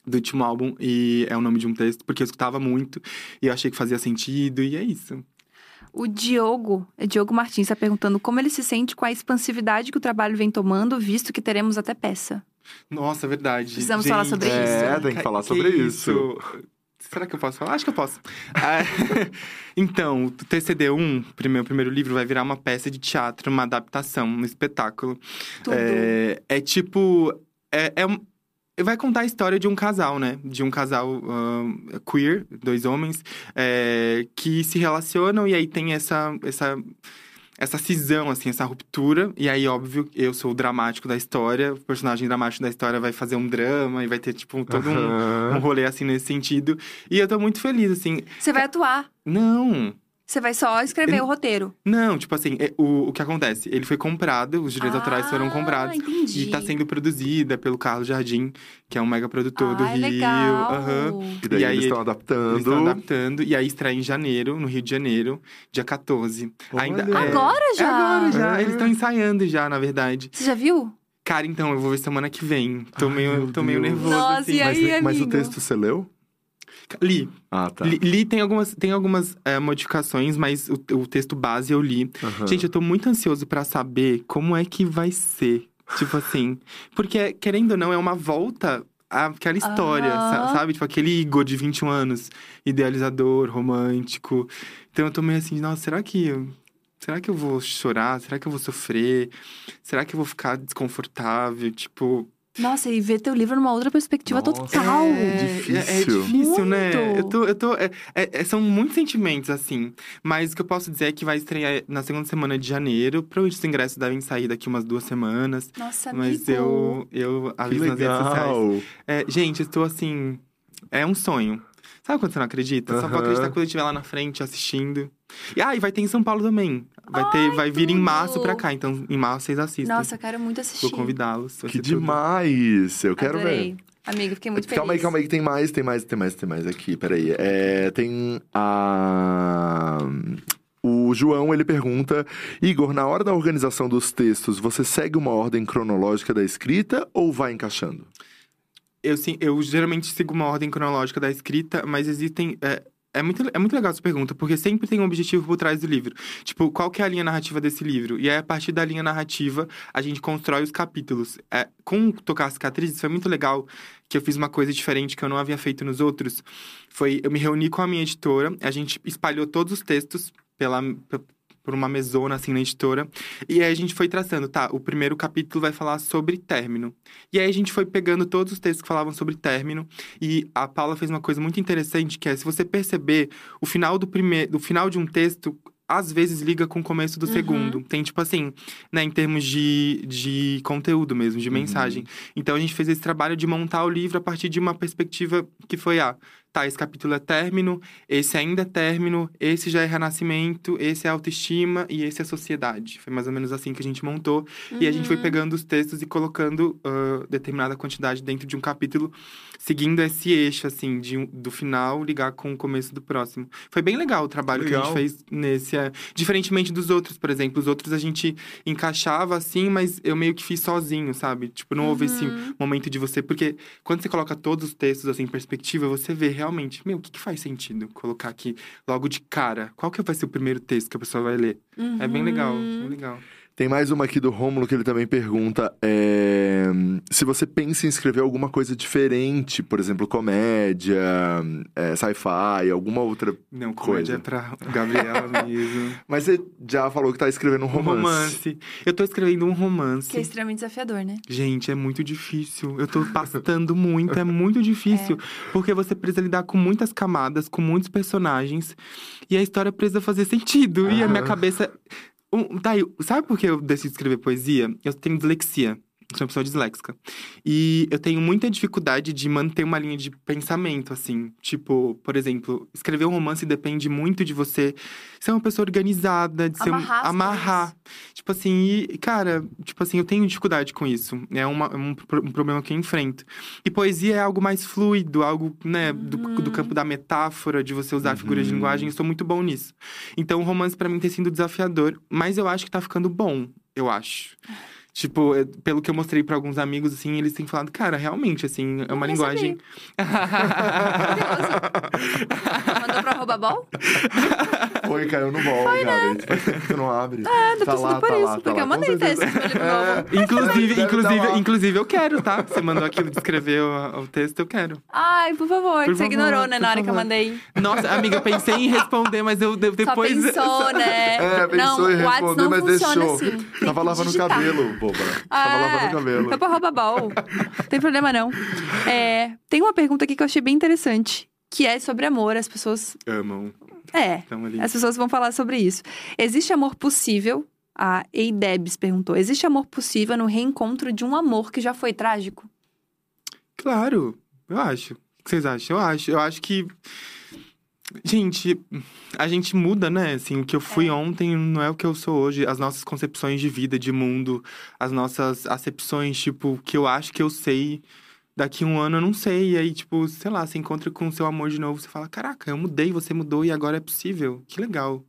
Do último álbum, e é o nome de um texto, porque eu escutava muito, e eu achei que fazia sentido, e é isso. O Diogo, é Diogo Martins, está perguntando como ele se sente com a expansividade que o trabalho vem tomando, visto que teremos até peça. Nossa, é verdade. Precisamos falar sobre Gente, É, isso. tem que falar Que sobre isso. Será que eu posso falar? Acho que eu posso. Ah, então, o TCD1, meu primeiro livro, vai virar uma peça de teatro, uma adaptação, um espetáculo. Tudo. É, é tipo. É, é um- vai contar a história de um casal, né? De um casal ahn, queer, dois homens, é, que se relacionam e aí tem essa. essa essa cisão, assim, essa ruptura. E aí, óbvio, eu sou o dramático da história. O personagem dramático da história vai fazer um drama e vai ter, tipo, todo um, um Aham. rolê, assim, nesse sentido. E eu tô muito feliz, assim. Você vai atuar. Não, Você vai só escrever Ele- o roteiro. não, tipo assim, é- o, o que acontece? Ele foi comprado, os direitos autorais foram Ah, comprados. entendi. E tá sendo produzida pelo Carlos Jardim, que é um mega produtor do Ai, Rio. legal. Aham. E daí E aí eles estão Eles adaptando. estão adaptando. E aí estreia em janeiro, no Rio de Janeiro, dia 14. Olha. é- Agora já? É agora já. É. Eles estão ensaiando já, na verdade. Você já viu? Cara, então, eu vou ver semana que vem. Tô Ai, meio, tô meio nervoso, Nossa, assim. e aí, Mas, mas o texto você leu? Li. Ah, tá. Li, li tem algumas, tem algumas é, modificações, mas o, o texto base eu li. Aham. Gente, eu tô muito ansioso pra saber como é que vai ser. Tipo assim. Porque, querendo ou não, é uma volta aquela história, sa- sabe? Tipo, aquele Igor de 21 anos, idealizador, romântico. Então eu tô meio assim, nossa, será que. eu- Será que eu vou chorar? Será que eu vou sofrer? Será que eu vou ficar desconfortável? Tipo. Nossa, e ver teu livro numa outra perspectiva Nossa. total. É, Difícil. É, é difícil, né? Muito. Eu tô, eu tô, é- é- é- são muitos sentimentos, assim. Mas o que eu posso dizer é que vai estrear na segunda semana de janeiro. Provavelmente os ingressos devem sair daqui umas duas semanas. Nossa, amigo. Mas eu, eu Que aviso nas redes sociais. É, gente, eu estou assim. É um sonho. Sabe quando você não acredita? Só vou acreditar quando eu estiver lá na frente assistindo. E, ah, e vai ter em São Paulo também. Vai, ter, Ai, vai vir em março pra cá. Então, em março vocês assistem. Nossa, eu quero muito assistir. Vou convidá-los. Que ser tudo. demais! Eu quero Adorei. ver. Amigo, fiquei muito feliz. Calma aí, calma aí, que tem mais, tem mais, tem mais, tem mais aqui. Peraí. É, tem a. O João, ele pergunta: Igor, na hora da organização dos textos, você segue uma ordem cronológica da escrita ou vai encaixando? Eu, sim, eu geralmente sigo uma ordem cronológica da escrita, mas existem. É, é, muito, é muito legal essa pergunta, porque sempre tem um objetivo por trás do livro. Tipo, qual que é a linha narrativa desse livro? E aí, a partir da linha narrativa, a gente constrói os capítulos. É, com Tocar Cicatrizes, foi muito legal que eu fiz uma coisa diferente que eu não havia feito nos outros. Foi, eu me reuni com a minha editora, a gente espalhou todos os textos pela, pe- por uma mesona, assim, na editora. E aí a gente foi traçando, tá, o primeiro capítulo vai falar sobre término. E aí a gente foi pegando todos os textos que falavam sobre término. E a Paula fez uma coisa muito interessante, que é, se você perceber, o final do primeiro, o final de um texto às vezes liga com o começo do Uhum. segundo. Tem, tipo assim, né, em termos de, de conteúdo mesmo, de mensagem. Então a gente fez esse trabalho de montar o livro a partir de uma perspectiva que foi, ah, tá, esse capítulo é término, esse ainda é término, esse já é renascimento, esse é autoestima e esse é sociedade. Foi mais ou menos assim que a gente montou. E a gente foi Uhum. pegando os textos e colocando ah, determinada quantidade dentro de um capítulo, seguindo esse eixo, assim, de, um- do final ligar com o começo do próximo. Foi bem legal o trabalho que a Legal. gente fez nesse. é, diferentemente dos outros, por exemplo. Os outros a gente encaixava assim, mas eu meio que fiz sozinho, sabe? Tipo, não houve esse Uhum. momento de você. Porque quando você coloca todos os textos assim em perspectiva, você vê realmente, meu, o que, que faz sentido colocar aqui logo de cara? Qual que vai ser o primeiro texto que a pessoa vai ler? É bem legal, Uhum. bem legal. Tem mais uma aqui do Rômulo que ele também pergunta é, se você pensa em escrever alguma coisa diferente, por exemplo, comédia, é, sci-fi, alguma outra. Não, Coisa. comédia é pra Gabriela mesmo. Mas você já falou que tá escrevendo um Um romance. romance. Eu tô escrevendo um romance. Que é extremamente desafiador, né? Gente, é muito difícil. Eu tô pastando muito, é muito difícil. Porque você precisa lidar com muitas camadas, com muitos personagens. E a história precisa fazer sentido. E a minha cabeça. Um, tá, sabe por que eu decidi escrever poesia? Eu tenho dislexia. Eu sou uma pessoa disléxica. E eu tenho muita dificuldade de manter uma linha de pensamento, assim. Tipo, por exemplo, escrever um romance depende muito de você ser uma pessoa organizada, de ser um- Amarrar amarrar. Tipo assim, e, cara, tipo assim, eu tenho dificuldade com isso. É uma- é um, um problema que eu enfrento. E poesia é algo mais fluido, algo, né, do, do campo da metáfora, de você usar figuras de Uhum. linguagem. Eu sou muito bom nisso. Então, o romance pra mim tem sido desafiador, mas eu acho que tá ficando bom, eu acho. Tipo, é, pelo que eu mostrei pra alguns amigos, assim, eles têm falado, cara, realmente, assim, é uma Não linguagem. Mandou pra arroba ball? Foi, caiu no bol, Gabi. Faz tempo que não abre. Ah, tô tá lá, torcendo por tá isso, lá, tá porque lá. eu mandei livro É. novo. Inclusive, tá inclusive, lá. inclusive, eu quero, tá? Você mandou aquilo de escrever o, o texto, eu quero. Ai, por favor, Por você favor, ignorou, né, na hora que eu favor. mandei. Nossa, amiga, eu pensei em responder, mas eu de- depois. Só pensou, né? É, pensou não, em responder, não mas funciona deixou. assim. Tava lavando o cabelo, boba. Tava É, lavando o cabelo. Foi pra arroba ball. Não tem problema, não. É, tem uma pergunta aqui que eu achei bem interessante. Que é sobre amor. As pessoas... Amam. É, as pessoas vão falar sobre isso. Existe amor possível? A Eidebs perguntou. Existe amor possível no reencontro de um amor que já foi trágico? Claro, eu acho. O que vocês acham? Eu acho. Eu acho que. Gente, a gente muda, né? Assim, o que eu fui ontem não é o que eu sou hoje. As nossas concepções de vida, de mundo, as nossas acepções, tipo, que eu acho que eu sei. Daqui um ano eu não sei. E aí, tipo, sei lá, você encontra com o seu amor de novo, você fala: Caraca, eu mudei, você mudou e agora é possível. Que legal.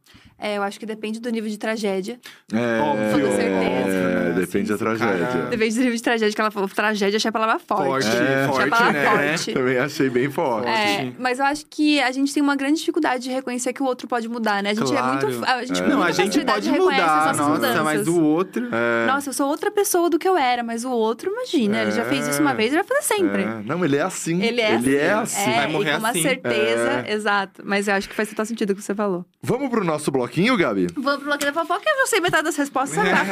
É, eu acho que depende do nível de tragédia. É, Óbvio, Com certeza. é, Assim, depende da o cara- tragédia. Depende do nível de tragédia que ela falou. Tragédia, achei a palavra forte. Forte, É. forte, palavra né? forte. Também achei bem forte. É, mas eu acho que a gente tem uma grande dificuldade de reconhecer que o outro pode mudar, né? A gente é Claro. muito. A gente É. Não, a gente pode reconhece as mudar, nossas nossa, mudanças. mas o outro. É, Nossa, eu sou outra pessoa do que eu era, mas o outro, imagina, ele já fez isso uma vez, ele vai fazer sempre. é. Não, ele é assim. Ele é Ele é assim. assim. É, Vai morrer e com uma assim. certeza, exato. Mas eu acho que faz total sentido o que você falou. Vamos pro nosso bloquinho, Gabi? Vamos pro bloqueio da fofoca, eu já sei metade das respostas, sabe?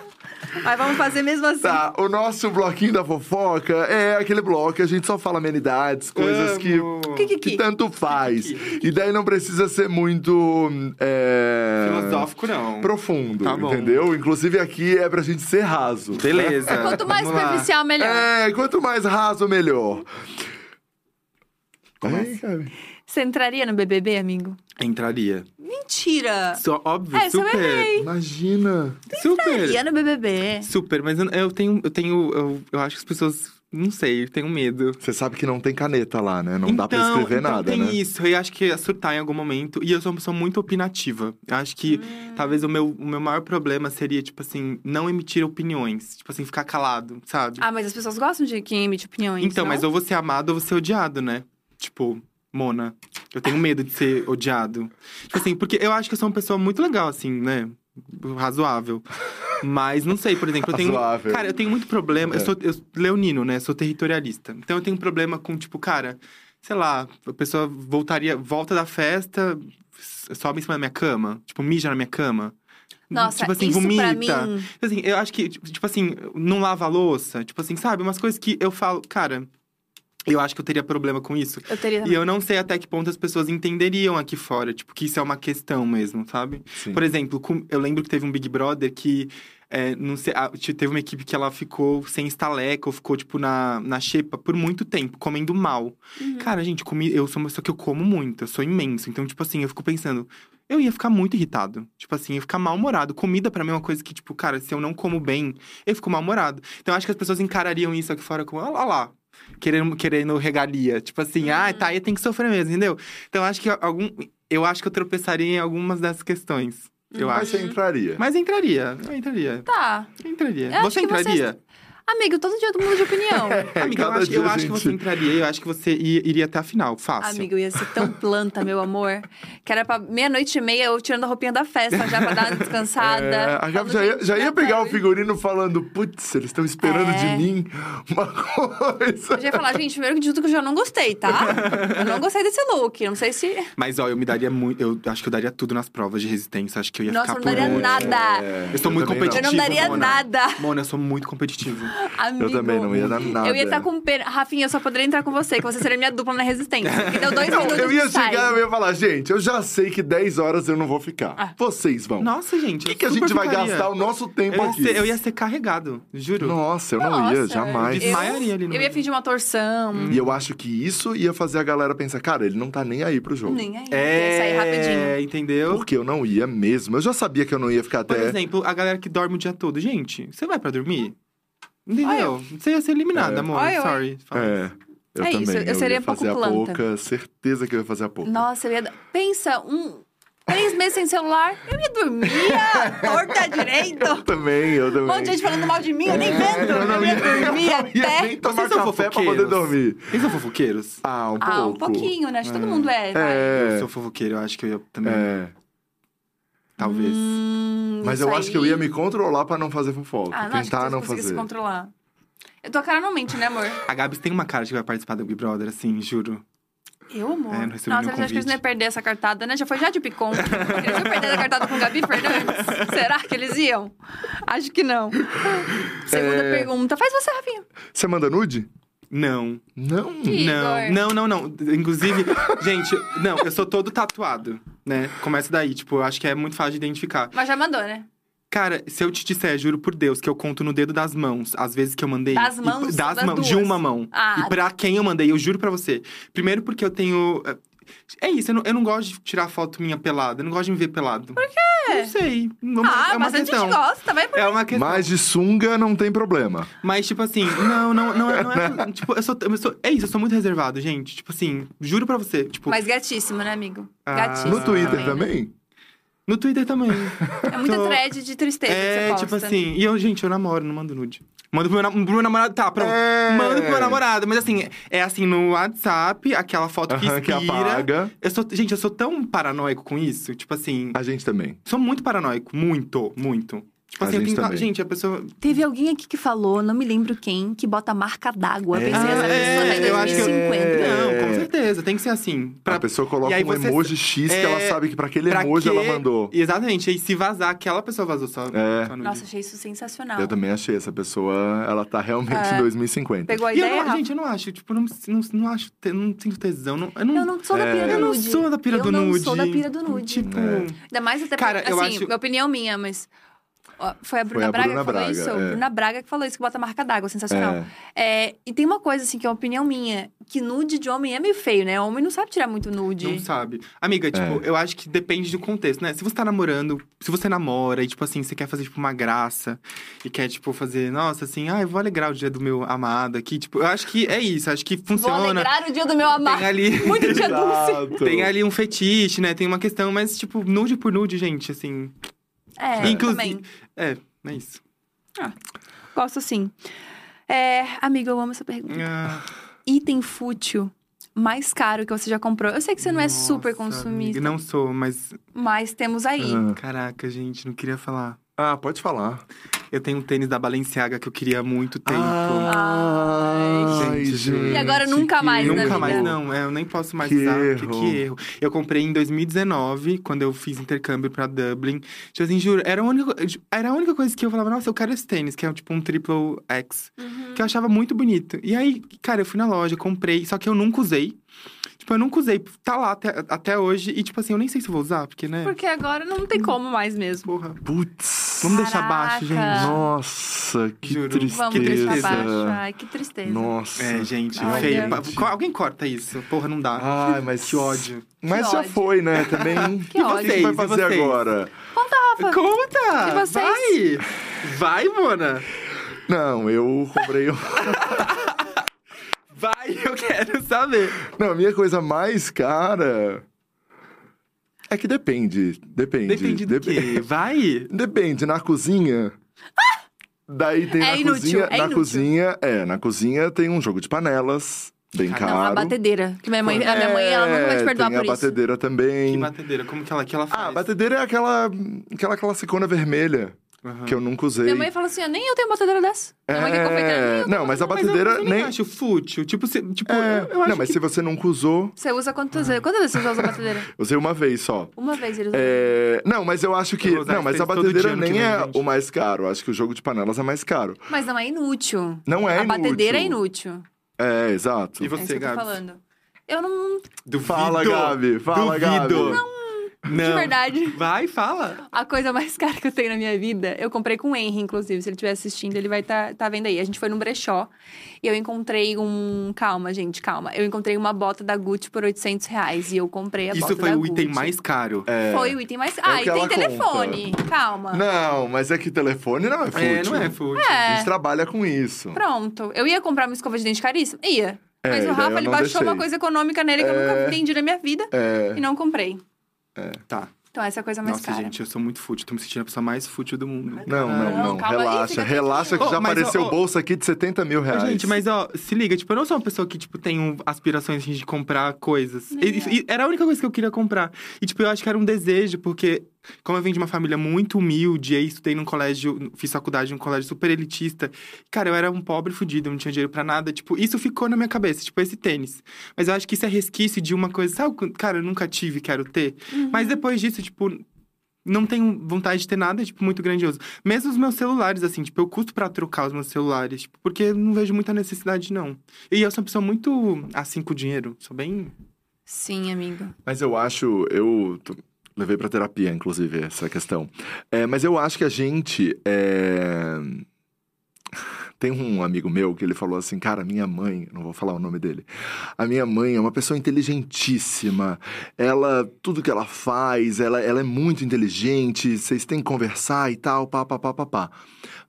Mas vamos fazer mesmo assim. Tá, o nosso bloquinho da fofoca é aquele bloco que a gente só fala amenidades, coisas que. Que, que, que que? tanto faz. E daí não precisa ser muito. é, Filosófico, não. Profundo, Tá bom. entendeu? Inclusive aqui é pra gente ser raso. Beleza. Quanto mais superficial, melhor. É, quanto mais raso, melhor. Começa. Ai, Gabi. Você entraria no BBB, amigo? Entraria. Mentira! Só, óbvio, É, super. errei. Imagina. Super. Entraria no BBB. Super, mas eu, eu tenho. Eu tenho. Eu, eu acho que as pessoas. Não sei, eu tenho medo. Você sabe que não tem caneta lá, né? Não dá pra Então- escrever então nada, tem né? isso. Eu acho que ia surtar em algum momento. E eu sou uma pessoa muito opinativa. Eu acho que Hum. talvez o meu, o meu maior problema seria, tipo assim, não emitir opiniões. Tipo assim, ficar calado, sabe? Ah, mas as pessoas gostam de quem emite opiniões. então, não? mas ou você é amado ou você é odiado, né? Tipo, Mona. Eu tenho medo de ser odiado. Tipo assim, porque eu acho que eu sou uma pessoa muito legal, assim, né? Razoável. Mas não sei, por exemplo, eu tenho. Razoável. Cara, eu tenho muito problema. É. Eu sou eu, leonino, né? Sou territorialista. Então eu tenho um problema com, tipo, cara, sei lá, a pessoa voltaria, volta da festa, sobe em cima da minha cama, tipo, mija na minha cama. Nossa, tipo assim, isso vomita. pra mim... Tipo assim, eu acho que, tipo tipo assim, não lava a louça, tipo assim, sabe? Umas coisas que eu falo, cara, eu acho que eu teria problema com isso. Eu teria E também. eu não sei até que ponto as pessoas entenderiam aqui fora, tipo, que isso é uma questão mesmo, sabe? Sim. Por exemplo, com- eu lembro que teve um Big Brother que. é, não sei, ah, te- teve uma equipe que ela ficou sem estaleca ou ficou, tipo, na, na xepa por muito tempo, comendo mal. Uhum. Cara, gente, comi, eu sou uma pessoa que eu como muito, eu sou imenso. Então, tipo assim, eu fico pensando, eu ia ficar muito irritado. Tipo assim, eu ia ficar mal-humorado. Comida pra mim é uma coisa que, tipo, cara, se eu não como bem, eu fico mal-humorado. Então, eu acho que as pessoas encarariam isso aqui fora como, olha lá. Querendo, querendo regalia. Tipo assim, ah, tá, aí tem que sofrer mesmo, entendeu? Então, eu acho que algum. Eu acho que eu tropeçaria em algumas dessas questões. Eu Mas acho. você entraria. Mas entraria, eu entraria. Tá. Eu entraria. Eu você entraria? Amigo, todo dia todo mundo de opinião. Amiga, eu acho, eu a acho que gente- você entraria. Eu acho que você ia- iria até a final. Fácil. Amigo, eu ia ser tão planta, meu amor. Que era pra meia-noite e meia eu tirando a roupinha da festa já pra dar uma descansada. É, a Gabi já ia, "Gente, já ia pegar o doido." figurino falando, putz, eles estão esperando É. de mim uma coisa. Eu já ia falar, gente, primeiro que de tudo que eu já não gostei, tá? Eu não gostei desse look. Não sei se. Mas, ó, eu me daria muito. Eu acho que eu daria tudo nas provas de resistência. Acho que eu ia Nossa, ficar eu não por daria muito. nada. É, Eu sou muito também não. competitivo. Eu não daria Mona. nada. Mona, eu sou muito competitivo. Amigo. Eu também não ia dar nada. Eu ia estar com pena. Rafinha, eu só poderia entrar com você, que você seria minha dupla na resistência. Me deu dois Não, minutos eu ia chegar e eu ia falar, gente, eu já sei que 10 horas eu não vou ficar. Ah. Vocês vão. Nossa, gente. O que, que a gente vai ficaria. gastar o nosso tempo eu ia, aqui? ser, eu ia ser carregado, juro. Nossa, eu não ia, Nossa, jamais. Eu desmaiaria ali no Eu ia fingir uma torção. E eu acho que isso ia fazer a galera pensar, cara, ele não tá nem aí pro jogo. Nem aí. É, Ia sair rapidinho. entendeu? Porque eu não ia mesmo. Eu já sabia que eu não ia ficar Por até. exemplo, a galera que dorme o dia todo. Gente, você vai pra dormir? Entendeu? Você ia ser eliminada, É. amor. Ai. Sorry. Fala. É. Eu É também. isso, eu seria ia um pouco fazer a planta. pouca, certeza que eu ia fazer a pouca. Nossa, eu ia. Pensa, um. Três meses sem celular, eu ia dormir, torta direito. Eu também, eu também. Um monte de gente falando mal de mim, eu nem É, vendo. eu não Eu ia ia- dormir eu não ia até. nem tomar Vocês são café pra poder dormir. Vocês são fofoqueiros? Ah, um pouco. Ah, um pouquinho, né? Acho que todo mundo é. É. Eu sou fofoqueiro, eu acho que eu ia também. É. Talvez. Hum, Mas eu acho que eu aí- ia me controlar pra não fazer fofoca. Ah, não, acho que tentar você não conseguir se fazer. controlar. Eu tô cara não mente, né, amor? A Gabs tem uma cara de que vai participar do Big Brother, assim, juro. Eu, amor. É, não recebi Nossa, eu acho que eles não iam perder essa cartada, né? Já foi já de Picon. Eles iam perder a cartada com Gabi Fernandes? Será que eles iam? Acho que não. Segunda É. pergunta. Faz você, Rafinha. Você manda nude? Não. Não. Não, Igor. não, não, não. Inclusive, gente, não, eu sou todo tatuado, né? Começa daí, tipo, eu acho que é muito fácil de identificar. Mas já mandou, né? Cara, se eu te disser, juro por Deus, que eu conto no dedo das mãos, as vezes que eu mandei. Das e- mãos ou das das mãos, de duas? uma mão. Ah. E pra quem eu mandei, eu juro pra você. Primeiro porque eu tenho. É isso, eu não, eu não gosto de tirar foto minha pelada. Eu não gosto de me ver pelado. Por quê? Não sei. Não, ah, é uma bastante questão. gente gosta. Vai pra É uma questão. Mas de sunga não tem problema. Mas, tipo assim, não, não, não, é- não é. tipo, eu sou, eu sou. É isso, eu sou muito reservado, gente. Tipo assim, juro pra você. Tipo, Mas gatíssimo, né, amigo? Ah. Gatíssimo. No Twitter né? também? No Twitter também. É muita thread de tristeza que É, você posta. tipo assim, e eu, gente, eu namoro, não mando nude. Mando pro meu, pro meu namorado, tá, pronto. É. Mando pro meu namorado, mas assim, é assim no WhatsApp, aquela foto que Aham, que inspira. apaga. eu sou, gente, eu sou tão paranoico com isso, tipo assim, A gente também. sou muito paranoico, muito, muito. Tipo A assim, eu gente também. gente, a pessoa Teve alguém aqui que falou, não me lembro quem, que bota marca d'água. Eu É. Pensei, essa Ah, pessoa tá em é, eu acho que eu- 2050. Não, com É. certeza, tem que ser assim. Pra- A pessoa coloca um você- emoji X que é, ela sabe que pra aquele pra emoji quê? ela mandou. Exatamente, e se vazar, aquela pessoa vazou só, É. só nude. Nossa, achei isso sensacional. Eu também achei essa pessoa, ela tá realmente É. em 2050. Pegou a E eu ideia, não, gente, eu não acho, tipo, não, não, não acho, não sinto tesão, não, eu não, Eu não sou da pira É. do eu não nude. sou da pira eu do não nude. sou da pira do nude. Tipo, É. Ainda mais até Cara, porque, eu assim, acho- opinião minha, mas... Foi a Bruna a Braga Bruna que falou Braga, isso? é. Bruna Braga que falou isso, que bota marca d'água, sensacional. É, e tem uma coisa, assim, que é uma opinião minha, que nude de homem é meio feio, né? Homem não sabe tirar muito nude. Não sabe. Amiga, tipo, eu acho que depende do contexto, né? Se você tá namorando, se você namora e, tipo assim, você quer fazer, tipo, uma graça e quer, tipo, fazer, nossa, assim, ah, eu vou alegrar o dia do meu amado aqui. Tipo, eu acho que é isso, acho que Vou funciona. alegrar o dia do meu amado. Tem ali. Muito dia doce. Tem ali um fetiche, né? Tem uma questão, mas, tipo, nude por nude, gente, assim. É, Inclusive-. É, é isso. Gosto sim. É, amiga, eu amo essa pergunta. Ah, Item fútil mais caro que você já comprou. Eu sei que você não é nossa, super consumista, amiga, Não sou, mas. mas temos aí. Ah. Caraca, gente, não queria falar. Ah, pode falar. Eu tenho um tênis da Balenciaga que eu queria há muito tempo. Ai, Gente, gente. E agora nunca que mais na Nunca mais, não. É, eu nem posso mais Que usar. Que, erro. que erro. Eu comprei em 2019, quando eu fiz intercâmbio pra Dublin. Tipo assim, juro, era a, única, era a única coisa que eu falava, nossa, eu quero esse tênis, que é tipo um triple X. Uhum. Que eu achava muito bonito. E aí, cara, eu fui na loja, comprei, só que eu nunca usei. Tipo, eu nunca usei. Tá lá até, até hoje. E, tipo assim, eu nem sei se eu vou usar, porque, né? Porque agora não tem como mais mesmo. Porra. Putz. Vamos deixar baixo, gente. Nossa, que Juro. tristeza. Vamos deixar baixo. Ai, que tristeza. Nossa. É, gente, Olha. feio. Pa- Alguém corta isso. Porra, não dá. Ai, mas Que ódio. Mas Que já ódio. foi, né? Também. Que O ódio. que, que vai E fazer agora? Rafa. Conta! E vocês? Vai! Vai, Mona! Não, eu comprei. um- Vai, eu quero saber. Não, a minha coisa mais cara. É que depende. Depende. Depende do Dep- quê? Vai! Depende, na cozinha. Daí tem É na inútil, cozinha. é na inútil. cozinha, é, na cozinha tem um jogo de panelas, bem Ah, caro. Não, a batedeira. Que minha mãe, a minha mãe ela nunca vai te perdoar É, tem por a isso. batedeira também. Que batedeira, como que ela, que ela faz? Ah, a batedeira é aquela, aquela classicona vermelha, Aham. que eu nunca usei. Minha mãe fala assim: ó, nem eu tenho batedeira dessa. Minha mãe que é confeiteira, nem É... eu. Não, mas a batedeira eu, mas eu nem. acho fútil. Tipo, se, tipo É, eu, eu acho não, mas que... se você nunca usou, Você usa quantas vezes? Quantas vezes você usa a batedeira? usei uma vez só. Uma vez ele usa. É, Não, mas eu acho que. Eu Não, mas a batedeira nem vem, é gente. o mais caro. Acho que o jogo de panelas é mais caro. Mas não é inútil. Não é A inútil. batedeira é inútil. É, exato. E é isso você, que eu tô Gabs? falando. Eu não. Duvido. Fala, Gabi. Fala, Gabi. Duvido. Não. Não. De verdade. Vai, fala. A coisa mais cara que eu tenho na minha vida, eu comprei com o Henry, inclusive. Se ele estiver assistindo, ele vai estar tá, vendo aí. A gente foi num brechó e eu encontrei um. Calma, gente, calma. Eu encontrei uma bota da Gucci por 800 reais e eu comprei a Isso bota foi da o item mais caro. É. Foi o item mais. o Ah, que e tem telefone. Calma. Não, mas é que telefone não é fútil. É, não é fútil. A É. gente trabalha com isso. Pronto. Eu ia comprar uma escova de dente caríssima? Ia. É, Mas o Rafa, ele baixou uma deixei. coisa econômica nele que eu nunca É. entendi na minha vida É. e não comprei. Tá. Então essa é a coisa mais Nossa, cara. gente, eu sou muito fútil. Tô me sentindo a pessoa mais fútil do mundo. Não, não, Não, não. calma aí, relaxa, relaxa que já mas, apareceu bolsa aqui de 70 mil reais. Gente, mas ó, se liga, tipo, eu não sou uma pessoa que, tipo, tem um- aspirações assim, de comprar coisas. E- e era a única coisa que eu queria comprar. E, tipo, eu acho que era um desejo, porque, como eu venho de uma família muito humilde, aí estudei num colégio, fiz faculdade num colégio super elitista. Cara, eu era um pobre fudido, eu não tinha dinheiro pra nada. Tipo, isso ficou na minha cabeça, tipo, esse tênis. Mas eu acho que isso é resquício de uma coisa, sabe? Cara, eu nunca tive, quero ter. Uhum. Mas depois disso, tipo. Não tenho vontade de ter nada, tipo, muito grandioso. Mesmo os meus celulares, assim, tipo, eu custo pra trocar os meus celulares, tipo, porque eu não vejo muita necessidade, não. E eu sou uma pessoa muito assim com o dinheiro. Sou bem. Sim, amigo. Mas eu acho, eu levei pra terapia, inclusive, essa questão. É, mas eu acho que a gente é, Tem um amigo meu que ele falou assim, cara, minha mãe, não vou falar o nome dele. A minha mãe é uma pessoa inteligentíssima. Ela, tudo que ela faz, ela, ela é muito inteligente, vocês têm que conversar e tal, pá, pá, pá, pá, pá.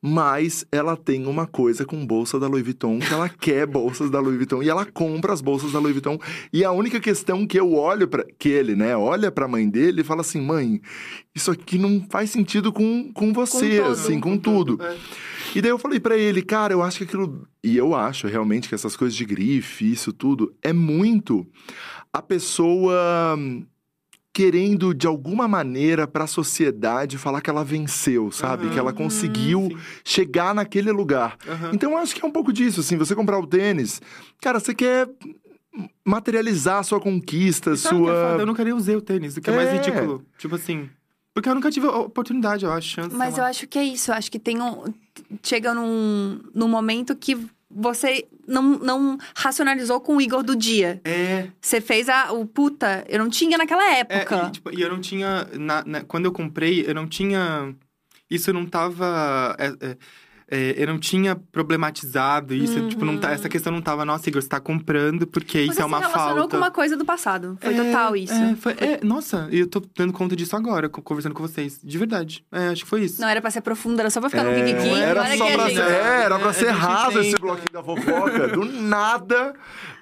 Mas ela tem uma coisa com bolsa da Louis Vuitton, que ela quer bolsas da Louis Vuitton e ela compra as bolsas da Louis Vuitton. E a única questão que eu olho para que ele, né, olha para a mãe dele e fala assim: "Mãe, isso aqui não faz sentido com, com você, Com assim, com, tudo". E daí eu falei para ele, cara, eu acho que aquilo. E eu acho realmente que essas coisas de grife, isso tudo, é muito a pessoa querendo, de alguma maneira, para a sociedade falar que ela venceu, sabe? Aham. Que ela conseguiu sim. chegar naquele lugar. Aham. Então eu acho que é um pouco disso, assim, você comprar o tênis, cara, você quer materializar a sua conquista, que é foda? sua. Eu nunca nem usei o tênis, o que é, mais É. ridículo. Tipo assim. Porque eu nunca tive a oportunidade, eu acho, chance. Mas eu acho que é isso. Eu acho que tem um. Chega num, num momento que você não, não racionalizou com o Igor do dia. É. Você fez a, o puta, eu não tinha naquela É, época. e, tipo, e eu não tinha. na- na- quando eu comprei, eu não tinha. Isso não tava. é, é, é, eu não tinha problematizado isso. Tipo, não tá, essa questão não tava, nossa, Igor, você tá comprando porque isso você é uma se relacionou falta. com uma coisa do passado. Foi É, total isso. É, foi- é, nossa, e eu tô dando conta disso agora, co- conversando com vocês. De verdade. É, acho que foi isso. Não era pra ser profunda, era só pra ficar no É, Kikiki. era Olha só pra gente. ser, é, era pra É, ser raso esse bloquinho da fofoca. Do nada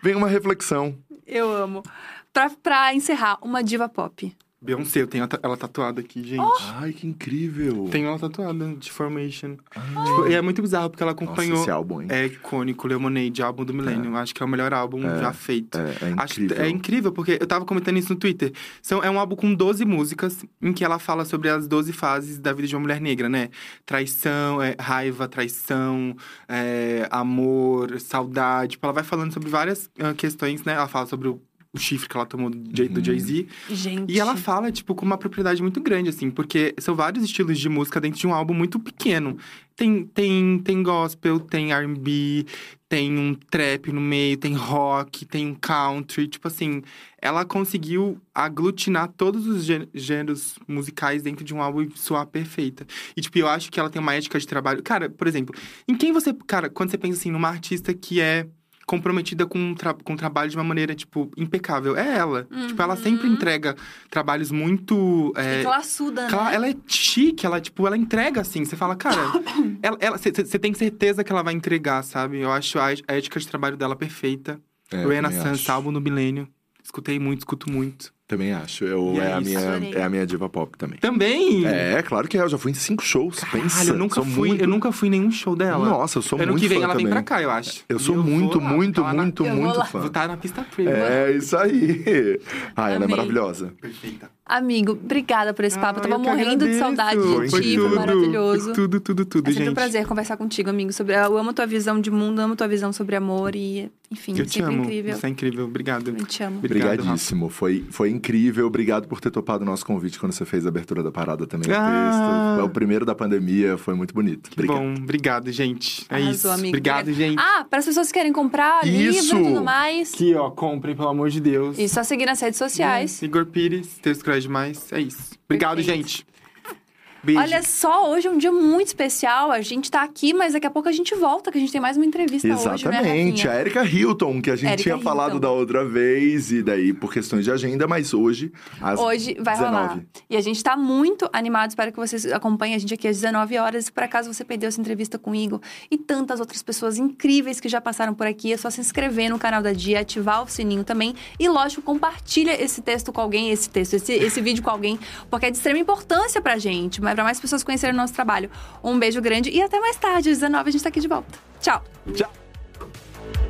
vem uma reflexão. Eu amo. Pra, pra encerrar, uma diva pop. Beyoncé, eu tenho ela tatuada aqui, gente. Oh! Ai, que incrível. Tenho ela tatuada de Formation. Tipo, e é muito bizarro, porque ela Nossa, acompanhou. esse álbum, hein? É icônico, Lemonade, álbum do milênio. Acho que é o melhor álbum já feito. É, é Acho- incrível. é incrível, porque eu tava comentando isso no Twitter. São, é um álbum com 12 músicas, em que ela fala sobre as 12 fases da vida de uma mulher negra, né? Traição, é, raiva, traição, é, amor, saudade. Tipo, ela vai falando sobre várias ah, questões, né? Ela fala sobre o, o chifre que ela tomou do, Jay- Uhum. do Jay-Z. Gente. E ela fala, tipo, com uma propriedade muito grande, assim, porque são vários estilos de música dentro de um álbum muito pequeno. Tem, tem, tem gospel, tem RB, tem um trap no meio, tem rock, tem um country. Tipo assim, ela conseguiu aglutinar todos os gê- gêneros musicais dentro de um álbum e soar perfeita. E, tipo, eu acho que ela tem uma ética de trabalho. Cara, por exemplo, em quem você. Cara, quando você pensa assim, numa artista que é comprometida com, o tra com o trabalho de uma maneira, tipo, impecável. É ela. Tipo, ela sempre entrega trabalhos muito. É, E classuda, cla- né? Ela é chique, ela, tipo, ela entrega assim. Você fala, cara, você tem certeza que ela vai entregar, sabe? Eu acho a, a ética de trabalho dela perfeita. É, acho. álbum do milênio. Escutei muito, escuto muito. Também acho. Eu, E é, é a minha, Adorei. é a minha diva pop também. Também! É, claro que é. Eu já fui em cinco shows. Caralho, pensa. eu nunca Sou fui, muito- eu nunca fui em nenhum show dela. Nossa, eu sou ano muito que vem fã ela vem também. pra cá, eu acho. Eu sou vou muito, lá, muito, tá muito, Eu muito lá. fã. Vou estar na pista premium. É, isso aí. Ai, ela é maravilhosa. Perfeita. Amigo, obrigada por esse papo. Eu Ah, tava eu que morrendo de saudade Foi de Foi ti, incrível. foi tudo, maravilhoso. Foi tudo, tudo, tudo, É sempre gente. um prazer conversar contigo, amigo. Sobre, eu amo tua visão de mundo, amo tua visão sobre amor e, enfim, Eu te sempre amo. incrível. Você é incrível. Obrigado. Eu te amo. Obrigado, Obrigadíssimo. Foi, foi incrível. Obrigado por ter topado o nosso convite quando você fez a abertura da parada também. Ah. texto. É o primeiro da pandemia. Foi muito bonito. Que bom. Obrigado, gente. É Arrasou, isso. amigo. Obrigado, gente. Ah, para as pessoas que querem comprar Isso! livro e tudo mais. Aqui, ó. Comprem, pelo amor de Deus. E só seguir nas redes sociais. Igor Pires, texto crush demais. É isso. Obrigado, Perfeito. gente. Beijo. Olha só, hoje é um dia muito especial. A gente tá aqui, mas daqui a pouco a gente volta, que a gente tem mais uma entrevista hoje, né, Exatamente. A Erika Hilton, que a gente tinha falado Hilton. da outra vez, e daí por questões de agenda, mas hoje, às Hoje vai 19. rolar. E a gente tá muito animado. Espero que vocês acompanhem a gente aqui às 19 horas. Por acaso você perdeu essa entrevista com o Igor e tantas outras pessoas incríveis que já passaram por aqui, é só se inscrever no canal da Dia, ativar o sininho também. E, lógico, compartilha esse texto com alguém, esse texto, esse, esse vídeo com alguém, porque é de extrema importância pra gente, mas pra mais pessoas conhecerem o nosso trabalho. Um beijo grande e até mais tarde, às 19 a gente tá aqui de volta. Tchau! Tchau.